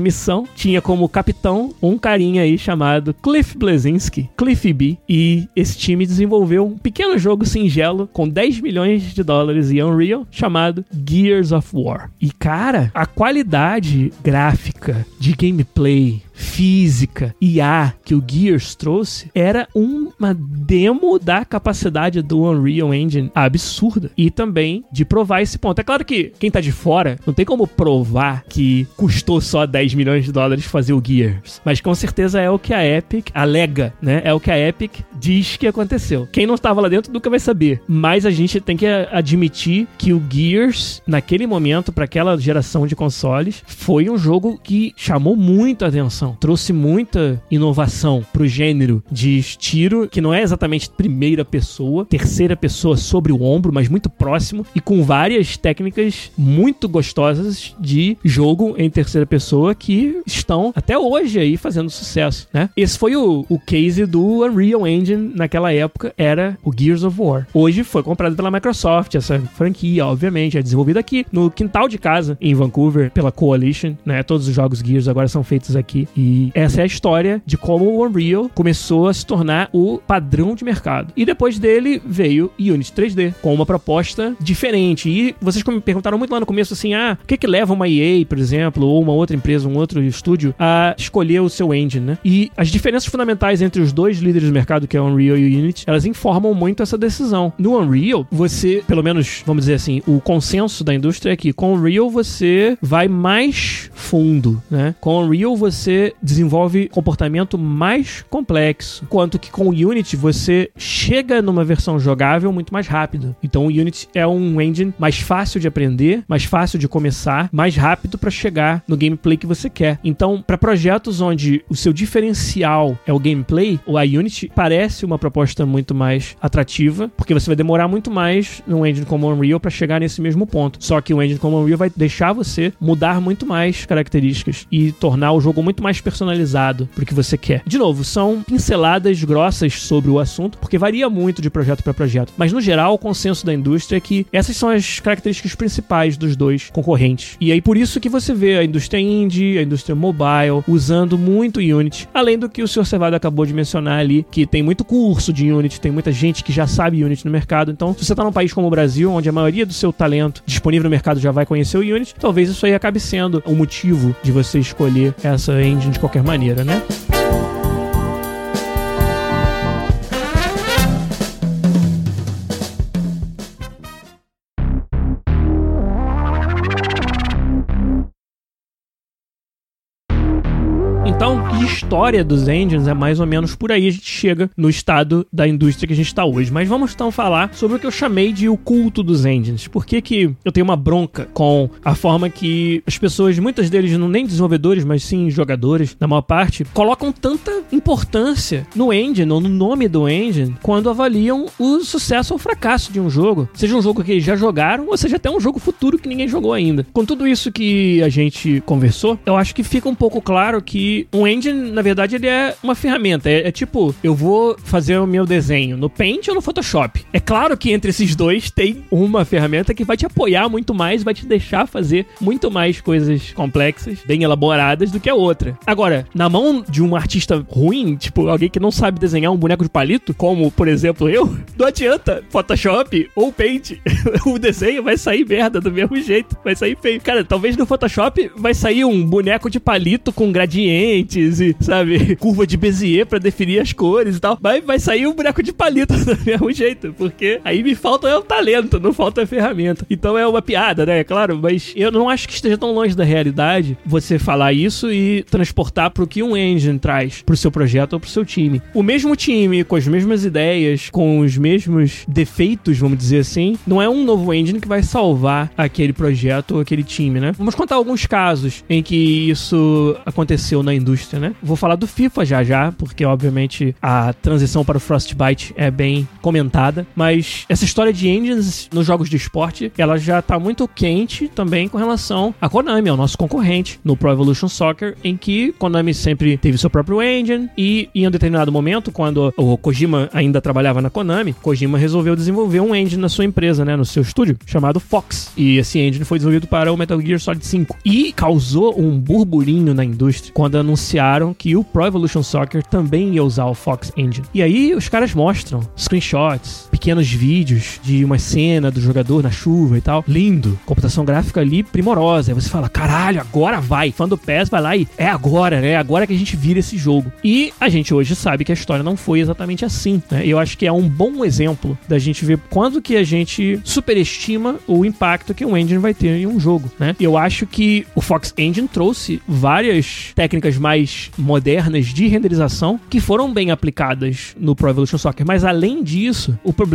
missão tinha como capitão um carinha aí chamado Cliff Blazinski, Cliff B, e esse time desenvolveu um pequeno jogo singelo com 10 milhões de dólares e Unreal, chamado Gears of War. E cara, a qualidade gráfica de gameplay física, IA que o Gears trouxe era uma demo da capacidade do Unreal Engine absurda e também de provar esse ponto. É claro que quem tá de fora não tem como provar que custou só 10 milhões de dólares fazer o Gears, mas com certeza é o que a Epic alega, né? É o que a Epic diz que aconteceu. Quem não estava lá dentro nunca vai saber, mas a gente tem que admitir que o Gears naquele momento para aquela geração de consoles foi um jogo que chamou muito a atenção trouxe muita inovação pro gênero de tiro, que não é exatamente primeira pessoa, terceira pessoa sobre o ombro, mas muito próximo e com várias técnicas muito gostosas de jogo em terceira pessoa que estão até hoje aí fazendo sucesso, né? Esse foi o, o case do Unreal Engine naquela época, era o Gears of War. Hoje foi comprado pela Microsoft, essa franquia, obviamente, é desenvolvida aqui no quintal de casa em Vancouver pela Coalition, né? Todos os jogos Gears agora são feitos aqui e essa é a história de como o Unreal começou a se tornar o padrão de mercado. E depois dele veio Unity 3D, com uma proposta diferente. E vocês me perguntaram muito lá no começo assim: ah, o que que leva uma EA, por exemplo, ou uma outra empresa, um outro estúdio, a escolher o seu engine, né? E as diferenças fundamentais entre os dois líderes do mercado, que é o Unreal e o Unity, elas informam muito essa decisão. No Unreal, você, pelo menos, vamos dizer assim, o consenso da indústria é que com o Unreal você vai mais fundo, né? Com o Unreal você desenvolve comportamento mais complexo, quanto que com o Unity você chega numa versão jogável muito mais rápido. Então o Unity é um engine mais fácil de aprender, mais fácil de começar, mais rápido para chegar no gameplay que você quer. Então, para projetos onde o seu diferencial é o gameplay, o Unity parece uma proposta muito mais atrativa, porque você vai demorar muito mais num engine como Unreal para chegar nesse mesmo ponto. Só que o engine como Unreal vai deixar você mudar muito mais características e tornar o jogo muito mais mais personalizado pro que você quer. De novo, são pinceladas grossas sobre o assunto, porque varia muito de projeto para projeto. Mas no geral, o consenso da indústria é que essas são as características principais dos dois concorrentes. E aí por isso que você vê a indústria indie, a indústria mobile usando muito Unity, além do que o Sr. Cevado acabou de mencionar ali, que tem muito curso de Unity, tem muita gente que já sabe Unity no mercado. Então, se você tá num país como o Brasil, onde a maioria do seu talento disponível no mercado já vai conhecer o Unity, talvez isso aí acabe sendo o motivo de você escolher essa engine de qualquer maneira, né? História dos engines é mais ou menos por aí a gente chega no estado da indústria que a gente está hoje. Mas vamos então falar sobre o que eu chamei de o culto dos engines. Por que, que eu tenho uma bronca com a forma que as pessoas, muitas deles não nem desenvolvedores, mas sim jogadores, na maior parte, colocam tanta importância no engine ou no nome do engine quando avaliam o sucesso ou fracasso de um jogo. Seja um jogo que eles já jogaram ou seja até um jogo futuro que ninguém jogou ainda. Com tudo isso que a gente conversou, eu acho que fica um pouco claro que um engine, na na verdade, ele é uma ferramenta. É, é, tipo, eu vou fazer o meu desenho no Paint ou no Photoshop. É claro que entre esses dois tem uma ferramenta que vai te apoiar muito mais, vai te deixar fazer muito mais coisas complexas, bem elaboradas do que a outra. Agora, na mão de um artista ruim, tipo alguém que não sabe desenhar um boneco de palito, como por exemplo eu, não adianta Photoshop ou Paint. o desenho vai sair merda do mesmo jeito, vai sair feio. Cara, talvez no Photoshop vai sair um boneco de palito com gradientes e, sabe, curva de Bezier para definir as cores e tal. Mas vai sair um boneco de palito do mesmo jeito, porque aí me falta é o talento, não falta a ferramenta. Então é uma piada, né? Claro, mas eu não acho que esteja tão longe da realidade você falar isso e transportar pro que um engine traz pro seu projeto ou pro seu time. O mesmo time, com as mesmas ideias, com os mesmos defeitos, vamos dizer assim, não é um novo engine que vai salvar aquele projeto ou aquele time, né? Vamos contar alguns casos em que isso aconteceu na indústria, né? Vou falar do FIFA já já, porque obviamente a transição para o Frostbite é bem comentada, mas essa história de engines nos jogos de esporte, ela já tá muito quente também com relação a Konami, ao nosso concorrente no Pro Evolution Soccer, em que Konami sempre teve seu próprio engine e em um determinado momento, quando o Kojima ainda trabalhava na Konami, Kojima resolveu desenvolver um engine na sua empresa, né, no seu estúdio, chamado Fox. E esse engine foi desenvolvido para o Metal Gear Solid 5. E causou um burburinho na indústria quando anunciaram que o Pro Evolution Soccer também ia usar o Fox Engine. E aí os caras mostram screenshots, pequenos vídeos de uma cena do jogador na chuva e tal. Lindo. Computação gráfica ali primorosa. Aí você fala, caralho, agora vai. Fã do PES vai lá e é agora, né? Agora que a gente vira esse jogo. E a gente hoje sabe que a história não foi exatamente assim, né? Eu acho que é um bom exemplo da gente ver quando que a gente superestima o impacto que um engine vai ter em um jogo, né? Eu acho que o Fox Engine trouxe várias técnicas mais modernas de renderização que foram bem aplicadas no Pro Evolution Soccer, mas além disso, o problema,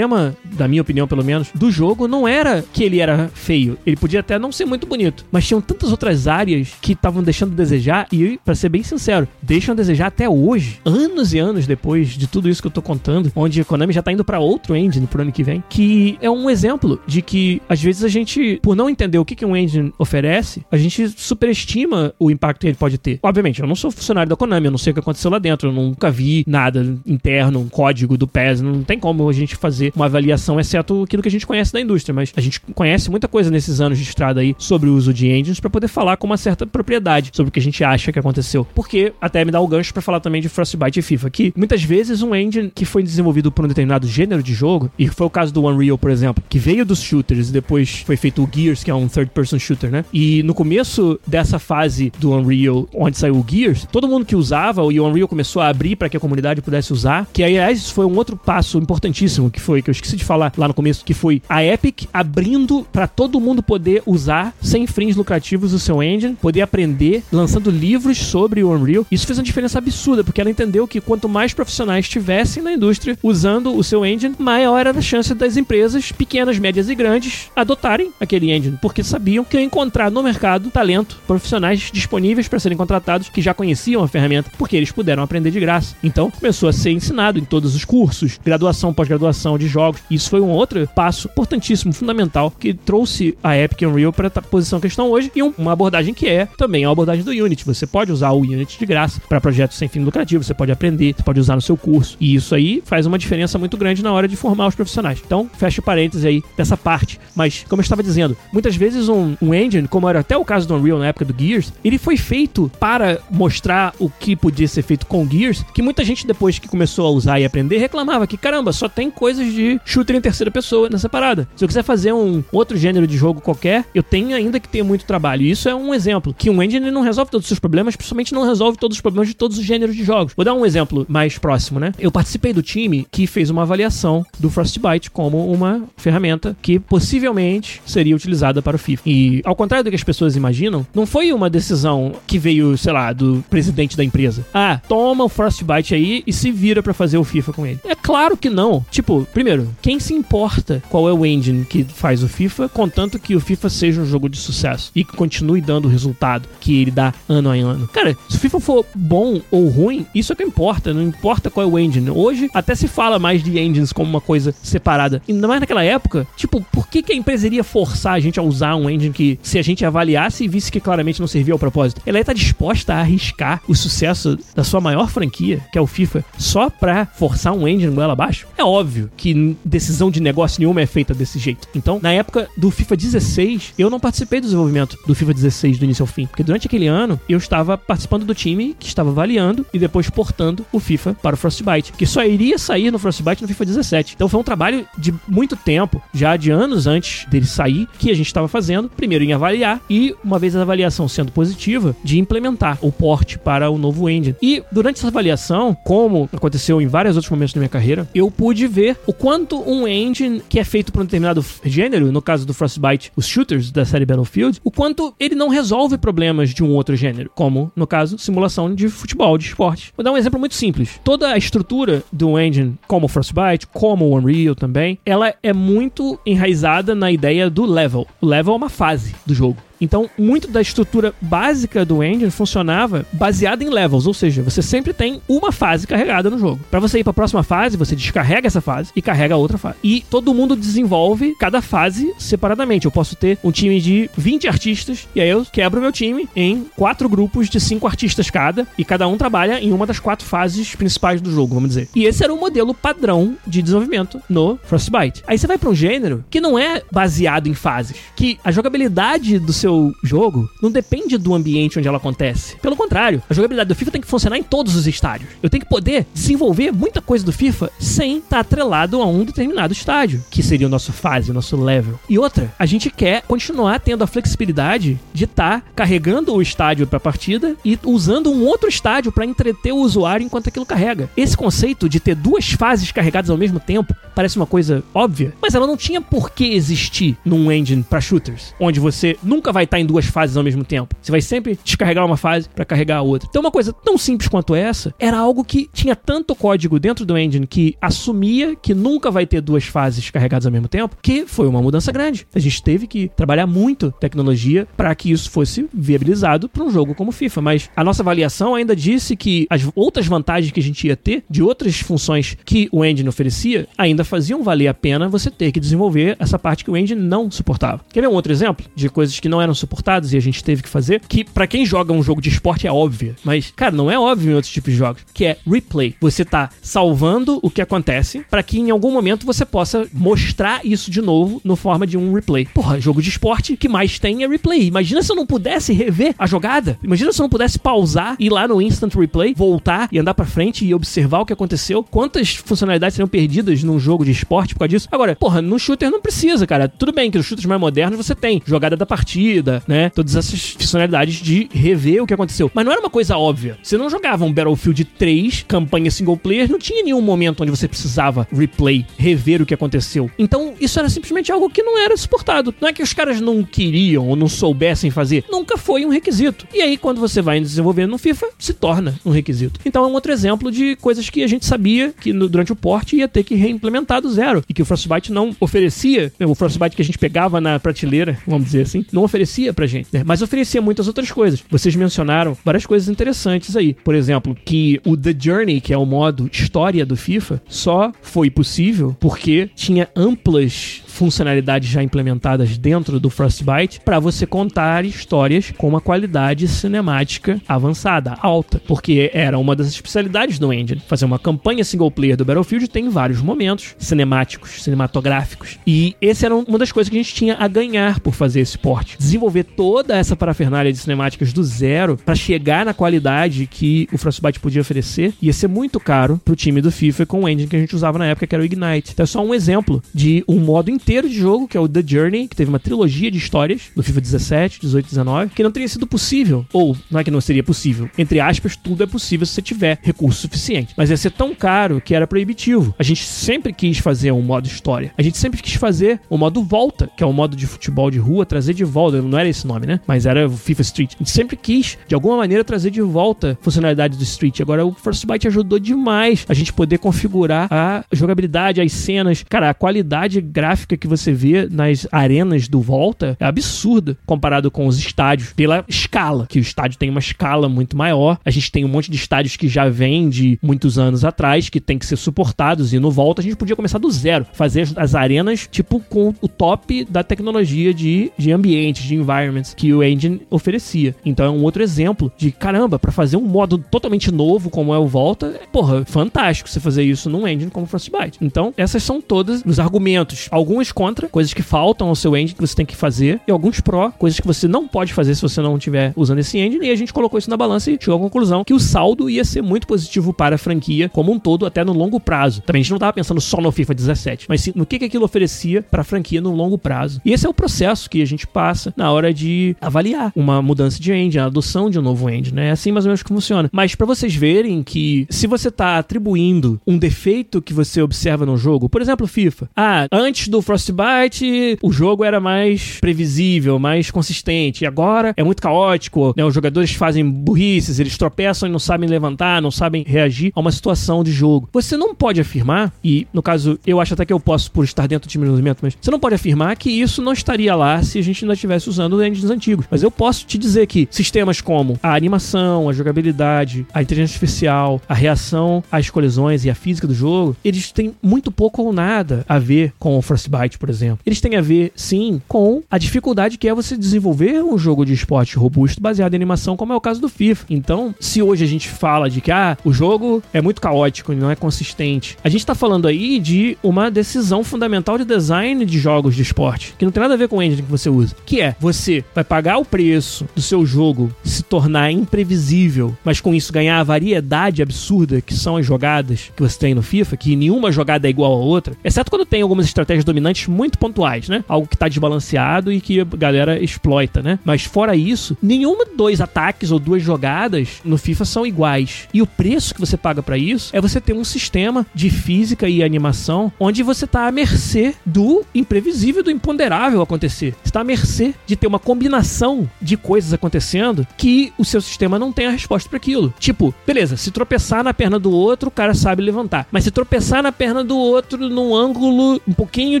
da minha opinião pelo menos, do jogo não era que ele era feio. Ele podia até não ser muito bonito, mas tinham tantas outras áreas que estavam deixando a desejar e, para ser bem sincero, deixam a desejar até hoje, anos e anos depois de tudo isso que eu tô contando, onde a Konami já tá indo para outro engine pro ano que vem, que é um exemplo de que às vezes a gente, por não entender o que, que um engine oferece, a gente superestima o impacto que ele pode ter. Obviamente, eu não sou funcionário da Konami, eu não sei o que aconteceu lá dentro, eu nunca vi nada interno, um código do PES, não tem como a gente fazer uma avaliação, exceto aquilo que a gente conhece da indústria, mas a gente conhece muita coisa nesses anos de estrada aí sobre o uso de engines para poder falar com uma certa propriedade sobre o que a gente acha que aconteceu. Porque até me dá o gancho para falar também de Frostbite e FIFA, que muitas vezes um engine que foi desenvolvido por um determinado gênero de jogo, e foi o caso do Unreal, por exemplo, que veio dos shooters e depois foi feito o Gears, que é um third person shooter, né? E no começo dessa fase do Unreal, onde saiu o Gears, todo mundo que usava, e o Unreal começou a abrir para que a comunidade pudesse usar, que aliás foi um outro passo importantíssimo, que foi, que eu esqueci de falar lá no começo, que foi a Epic abrindo para todo mundo poder usar sem fins lucrativos o seu engine, poder aprender, lançando livros sobre o Unreal. Isso fez uma diferença absurda, porque ela entendeu que quanto mais profissionais estivessem na indústria usando o seu engine, maior era a chance das empresas pequenas, médias e grandes adotarem aquele engine, porque sabiam que ia encontrar no mercado talento, profissionais disponíveis para serem contratados que já conheciam a ferramenta, porque eles puderam aprender de graça. Então começou a ser ensinado em todos os cursos, graduação, pós-graduação de jogos. Isso foi um outro passo importantíssimo, fundamental, que trouxe a Epic Unreal para a posição que estão hoje e uma abordagem que é também a abordagem do Unity. Você pode usar o Unity de graça para projetos sem fim lucrativo, você pode aprender, você pode usar no seu curso. E isso aí faz uma diferença muito grande na hora de formar os profissionais. Então, fecha parênteses aí dessa parte. Mas, como eu estava dizendo, muitas vezes um, um engine, como era até o caso do Unreal na época do Gears, ele foi feito para mostrar o que podia ser feito com Gears, que muita gente depois que começou a usar e aprender reclamava que, caramba, só tem coisas de shooter em terceira pessoa nessa parada. Se eu quiser fazer um outro gênero de jogo qualquer, eu tenho ainda que ter muito trabalho. E isso é um exemplo, que um engine não resolve todos os seus problemas, principalmente não resolve todos os problemas de todos os gêneros de jogos. Vou dar um exemplo mais próximo, né? Eu participei do time que fez uma avaliação do Frostbite como uma ferramenta que possivelmente seria utilizada para o FIFA. E ao contrário do que as pessoas imaginam, não foi uma decisão que veio, sei lá, do presidente da empresa. Ah, toma o Frostbite aí e se vira para fazer o FIFA com ele. É claro que não. Tipo, primeiro, quem se importa qual é o engine que faz o FIFA, contanto que o FIFA seja um jogo de sucesso e que continue dando o resultado que ele dá ano a ano. Cara, se o FIFA for bom ou ruim, isso é que importa, não importa qual é o engine. Hoje até se fala mais de engines como uma coisa separada. Ainda mais naquela época, tipo, por que, que a empresa iria forçar a gente a usar um engine que, se a gente avaliasse e visse que claramente não servia ao propósito? Ela ia estar disposta a arriscar o sucesso da sua maior franquia, que é o FIFA, só pra forçar um engine goela abaixo? É óbvio que decisão de negócio nenhuma é feita desse jeito. Então, na época do FIFA 16, eu não participei do desenvolvimento do FIFA 16 do início ao fim, porque durante aquele ano eu estava participando do time que estava avaliando e depois portando o FIFA para o Frostbite, que só iria sair no Frostbite no FIFA 17. Então foi um trabalho de muito tempo, já de anos antes dele sair, que a gente estava fazendo, primeiro em avaliar e, uma vez a avaliação sendo positiva, de implementar o port para o novo engine. E durante essa avaliação, como aconteceu em vários outros momentos da minha carreira, eu pude ver o quanto um engine que é feito para um determinado gênero, no caso do Frostbite, os shooters da série Battlefield, o quanto ele não resolve problemas de um outro gênero, como, no caso, simulação de futebol, de esporte. Vou dar um exemplo muito simples. Toda a estrutura do engine, como o Frostbite, como o Unreal também, ela é muito enraizada na ideia do level. O level é uma fase do jogo. Então, muito da estrutura básica do engine funcionava baseada em levels, ou seja, você sempre tem uma fase carregada no jogo. Para você ir para a próxima fase, você descarrega essa fase e carrega a outra fase. E todo mundo desenvolve cada fase separadamente. Eu posso ter um time de 20 artistas e aí eu quebro meu time em quatro grupos de cinco artistas cada e cada um trabalha em uma das quatro fases principais do jogo, vamos dizer. E esse era o modelo padrão de desenvolvimento no Frostbite. Aí você vai para um gênero que não é baseado em fases, que a jogabilidade do seu seu jogo não depende do ambiente onde ela acontece. Pelo contrário, a jogabilidade do FIFA tem que funcionar em todos os estádios. Eu tenho que poder desenvolver muita coisa do FIFA sem estar tá atrelado a um determinado estádio, que seria o nosso fase, o nosso level. E outra, a gente quer continuar tendo a flexibilidade de estar tá carregando o estádio para a partida e usando um outro estádio para entreter o usuário enquanto aquilo carrega. Esse conceito de ter duas fases carregadas ao mesmo tempo parece uma coisa óbvia, mas ela não tinha por que existir num engine para shooters, onde você nunca vai vai estar em duas fases ao mesmo tempo. Você vai sempre descarregar uma fase para carregar a outra. Então, uma coisa tão simples quanto essa era algo que tinha tanto código dentro do engine que assumia que nunca vai ter duas fases carregadas ao mesmo tempo, que foi uma mudança grande. A gente teve que trabalhar muito tecnologia para que isso fosse viabilizado para um jogo como FIFA. Mas a nossa avaliação ainda disse que as outras vantagens que a gente ia ter de outras funções que o engine oferecia ainda faziam valer a pena você ter que desenvolver essa parte que o engine não suportava. Quer ver um outro exemplo de coisas que não eram suportados e a gente teve que fazer, que para quem joga um jogo de esporte é óbvio, mas, cara, não é óbvio em outros tipos de jogos, que é replay. Você tá salvando o que acontece para que em algum momento você possa mostrar isso de novo no forma de um replay. Porra, jogo de esporte que mais tem é replay. Imagina se eu não pudesse rever a jogada. Imagina se eu não pudesse pausar, ir lá no instant replay, voltar e andar para frente e observar o que aconteceu. Quantas funcionalidades seriam perdidas num jogo de esporte por causa disso? Agora, porra, no shooter não precisa, cara. Tudo bem que nos shooters mais modernos você tem jogada da partida, né? Todas essas funcionalidades de rever o que aconteceu. Mas não era uma coisa óbvia. Você não jogava um Battlefield 3, campanha single player, não tinha nenhum momento onde você precisava replay, rever o que aconteceu. Então, isso era simplesmente algo que não era suportado. Não é que os caras não queriam ou não soubessem fazer. Nunca foi um requisito. E aí, quando você vai desenvolvendo no FIFA, se torna um requisito. Então, é um outro exemplo de coisas que a gente sabia que no, durante o porte ia ter que reimplementar do zero. E que o Frostbite não oferecia. O Frostbite que a gente pegava na prateleira, vamos dizer assim, não oferecia oferecia pra gente, né? Mas oferecia muitas outras coisas. Vocês mencionaram várias coisas interessantes aí. Por exemplo, que o The Journey, que é o modo história do FIFA, só foi possível porque tinha amplas funcionalidades já implementadas dentro do Frostbite para você contar histórias com uma qualidade cinemática avançada, alta, porque era uma das especialidades do engine. Fazer uma campanha single player do Battlefield tem vários momentos cinemáticos, cinematográficos, e esse era uma das coisas que a gente tinha a ganhar por fazer esse porte. Desenvolver toda essa parafernália de cinemáticas do zero para chegar na qualidade que o Frostbite podia oferecer ia ser muito caro pro time do FIFA com o engine que a gente usava na época, que era o Ignite. Então é só um exemplo de um modo inteiro de jogo, que é o The Journey, que teve uma trilogia de histórias no FIFA 17, 18, 19, que não teria sido possível. Ou, não é que não seria possível. Entre aspas, tudo é possível se você tiver recurso suficiente. Mas ia ser tão caro que era proibitivo. A gente sempre quis fazer um modo história. A gente sempre quis fazer o modo volta, que é o modo de futebol de rua, trazer de volta. Não era esse nome, né? Mas era FIFA Street. A gente sempre quis, de alguma maneira, trazer de volta funcionalidade do Street. Agora, o Frostbite ajudou demais a gente poder configurar a jogabilidade, as cenas. Cara, a qualidade gráfica que você vê nas arenas do Volta é absurda comparado com os estádios, pela escala, que o estádio tem uma escala muito maior. A gente tem um monte de estádios que já vem de muitos anos atrás, que tem que ser suportados, e no Volta a gente podia começar do zero, fazer as arenas, tipo, com o top da tecnologia de, de ambientes, de environments que o engine oferecia. Então é um outro exemplo de, caramba, para fazer um modo totalmente novo como é o Volta, porra, fantástico você fazer isso num engine como Frostbite. Então, essas são todas os argumentos. Alguns contra, coisas que faltam ao seu engine que você tem que fazer, e alguns pró, coisas que você não pode fazer se você não estiver usando esse engine, e a gente colocou isso na balança e chegou à conclusão que o saldo ia ser muito positivo para a franquia como um todo, até no longo prazo. Também a gente não estava pensando só no FIFA 17, mas sim no que, que aquilo oferecia para a franquia no longo prazo. E esse é o processo que a gente passa na hora de avaliar uma mudança de engine, a adoção de um novo engine, né? É assim mais ou menos que funciona. Mas para vocês verem que se você está atribuindo um defeito que você observa no jogo, por exemplo, FIFA. Ah, antes do Frostbite, o jogo era mais previsível, mais consistente. E agora é muito caótico, né? Os jogadores fazem burrices, eles tropeçam e não sabem levantar, não sabem reagir a uma situação de jogo. Você não pode afirmar, e no caso, eu acho até que eu posso por estar dentro do time de desenvolvimento, mas você não pode afirmar que isso não estaria lá se a gente ainda estivesse usando engines antigos. Mas eu posso te dizer que sistemas como a animação, a jogabilidade, a inteligência artificial, a reação às colisões e a física do jogo, eles têm muito pouco ou nada a ver com o Frostbite, por exemplo. Eles têm a ver, sim, com a dificuldade que é você desenvolver um jogo de esporte robusto baseado em animação, como é o caso do FIFA. Então, se hoje a gente fala de que ah, o jogo é muito caótico e não é consistente, a gente está falando aí de uma decisão fundamental de design de jogos de esporte, que não tem nada a ver com o engine que você usa, que é você vai pagar o preço do seu jogo se tornar imprevisível, mas com isso ganhar a variedade absurda que são as jogadas que você tem no FIFA, que nenhuma jogada é igual a outra, exceto quando tem algumas estratégias dominantes muito pontuais, né? Algo que tá desbalanceado e que a galera exploita, né? Mas fora isso, nenhuma dois ataques ou duas jogadas no FIFA são iguais. E o preço que você paga para isso é você ter um sistema de física e animação onde você tá à mercê do imprevisível, do imponderável acontecer. Você tá à mercê de ter uma combinação de coisas acontecendo que o seu sistema não tem a resposta para aquilo. Tipo, beleza, se tropeçar na perna do outro, o cara sabe levantar. Mas se tropeçar na perna do outro num ângulo um pouquinho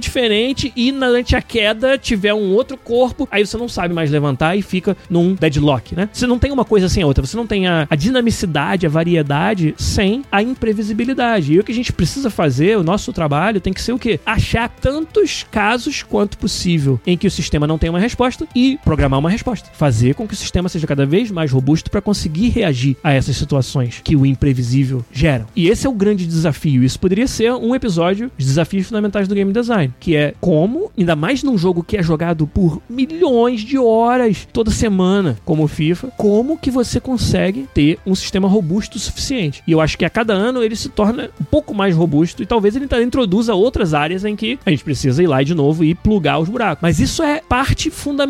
diferente e durante a queda tiver um outro corpo, aí você não sabe mais levantar e fica num deadlock, né? Você não tem uma coisa sem a outra, você não tem a, a dinamicidade, a variedade sem a imprevisibilidade. E o que a gente precisa fazer, o nosso trabalho tem que ser o quê? Achar tantos casos quanto possível em que o sistema não tem uma resposta e programar uma resposta. Fazer com que o sistema seja cada vez mais robusto para conseguir reagir a essas situações que o imprevisível gera. E esse é o grande desafio. Isso poderia ser um episódio de desafios fundamentais do game design, que é como, ainda mais num jogo que é jogado por milhões de horas toda semana, como o FIFA, como que você consegue ter um sistema robusto o suficiente. E eu acho que a cada ano ele se torna um pouco mais robusto e talvez ele introduza outras áreas em que a gente precisa ir lá de novo e plugar os buracos. Mas isso é parte fundamental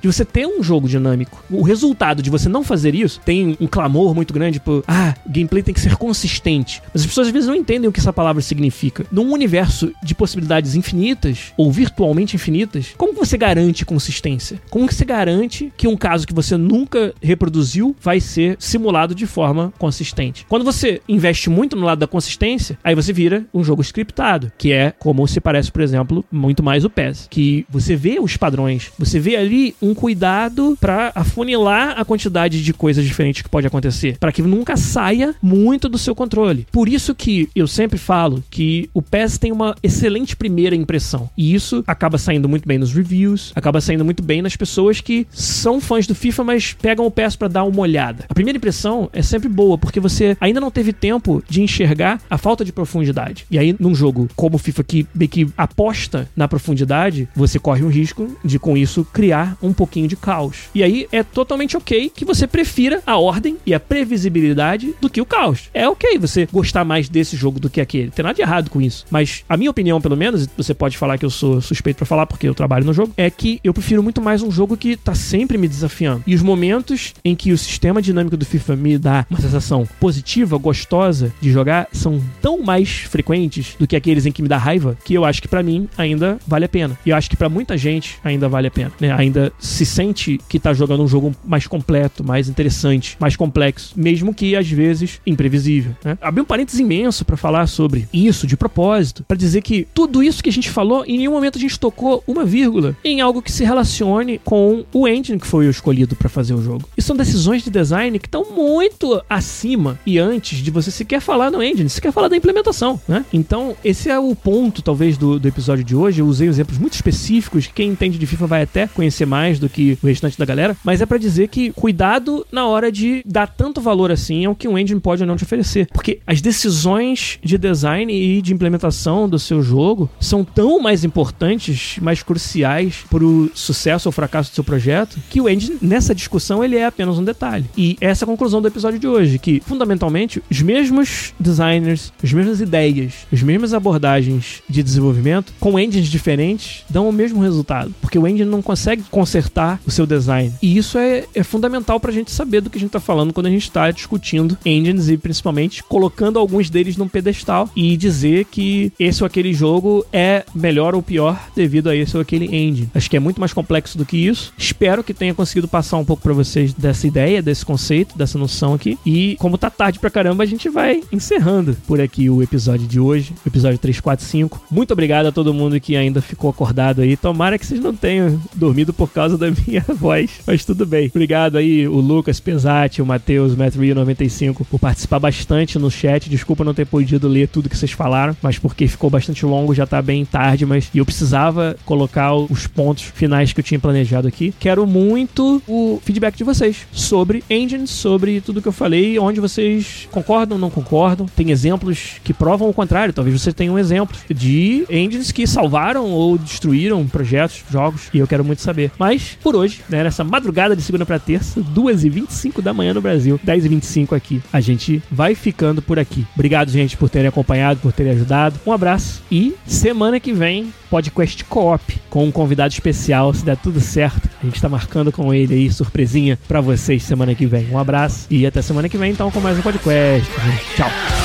de você ter um jogo dinâmico. O resultado de você não fazer isso tem um clamor muito grande por ah, gameplay tem que ser consistente. Mas as pessoas às vezes não entendem o que essa palavra significa. Num universo de possibilidades infinitas ou virtualmente infinitas, como você garante consistência? Como você garante que um caso que você nunca reproduziu vai ser simulado de forma consistente? Quando você investe muito no lado da consistência, aí você vira um jogo scriptado, que é como se parece, por exemplo, muito mais o PES, que você vê os padrões, você vê ali um cuidado para afunilar a quantidade de coisas diferentes que pode acontecer, para que nunca saia muito do seu controle. Por isso que eu sempre falo que o PES tem uma excelente primeira impressão. E isso acaba saindo muito bem nos reviews, acaba saindo muito bem nas pessoas que são fãs do FIFA, mas pegam o PES para dar uma olhada. A primeira impressão é sempre boa, porque você ainda não teve tempo de enxergar a falta de profundidade. E aí, num jogo como o FIFA que que aposta na profundidade, você corre um risco de com isso criar um pouquinho de caos. E aí é totalmente ok que você prefira a ordem e a previsibilidade do que o caos. É ok você gostar mais desse jogo do que aquele. Não tem nada de errado com isso. Mas a minha opinião, pelo menos, você pode falar que eu sou suspeito para falar porque eu trabalho no jogo, é que eu prefiro muito mais um jogo que tá sempre me desafiando. E os momentos em que o sistema dinâmico do FIFA me dá uma sensação positiva, gostosa de jogar, são tão mais frequentes do que aqueles em que me dá raiva, que eu acho que para mim ainda vale a pena. E eu acho que para muita gente ainda vale a pena. Né, ainda se sente que tá jogando um jogo mais completo, mais interessante, mais complexo, mesmo que às vezes imprevisível. Né? Abri um parênteses imenso para falar sobre isso de propósito, para dizer que tudo isso que a gente falou, em nenhum momento a gente tocou uma vírgula em algo que se relacione com o engine que foi escolhido para fazer o jogo. E são decisões de design que estão muito acima e antes de você sequer falar no engine, você quer falar da implementação, né? Então, esse é o ponto, talvez, do, do episódio de hoje. Eu usei exemplos muito específicos, quem entende de FIFA vai até conhecer mais do que o restante da galera, mas é para dizer que cuidado na hora de dar tanto valor assim ao que um engine pode ou não te oferecer. Porque as decisões de design e de implementação do seu jogo são tão mais importantes, mais cruciais para o sucesso ou fracasso do seu projeto, que o engine, nessa discussão, ele é apenas um detalhe. E essa é a conclusão do episódio de hoje, que fundamentalmente os mesmos designers, as mesmas ideias, as mesmas abordagens de desenvolvimento com engines diferentes dão o mesmo resultado, porque o engine não consegue consertar o seu design. E isso é, é fundamental para a gente saber do que a gente está falando quando a gente está discutindo engines e principalmente colocando alguns deles num pedestal e dizer que esse ou aquele jogo é melhor ou pior devido a esse ou aquele engine. Acho que é muito mais complexo do que isso. Espero que tenha conseguido passar um pouco para vocês dessa ideia, desse conceito, dessa noção aqui. E como tá tarde pra caramba, a gente vai encerrando por aqui o episódio de hoje, o episódio 345. Muito obrigado a todo mundo que ainda ficou acordado aí. Tomara que vocês não tenham dormido por causa da minha voz, mas tudo bem. Obrigado aí o Lucas Pesati, o Matheus, MattRio95 por participar bastante no chat. Desculpa não ter podido ler tudo que vocês falaram, mas porque ficou bastante longo, já tá bem tarde, mas eu precisava colocar os pontos finais que eu tinha planejado aqui. Quero muito o feedback de vocês sobre engines, sobre tudo que eu falei, onde vocês concordam não concordam. Tem exemplos que provam o contrário. Talvez você tenha um exemplo de engines que salvaram ou destruíram projetos, jogos, e eu quero muito saber. Mas, por hoje, né, nessa madrugada de segunda para terça, 2h25 da manhã no Brasil, 10h25 aqui, a gente vai ficando por aqui. Obrigado, gente, por terem acompanhado, por terem ajudado. Um abraço e semana que vem podcast co-op com um convidado especial, se der tudo certo. A gente tá marcando com ele aí, surpresinha para vocês semana que vem. Um abraço e até semana que vem, então, com mais um podcast. Tchau.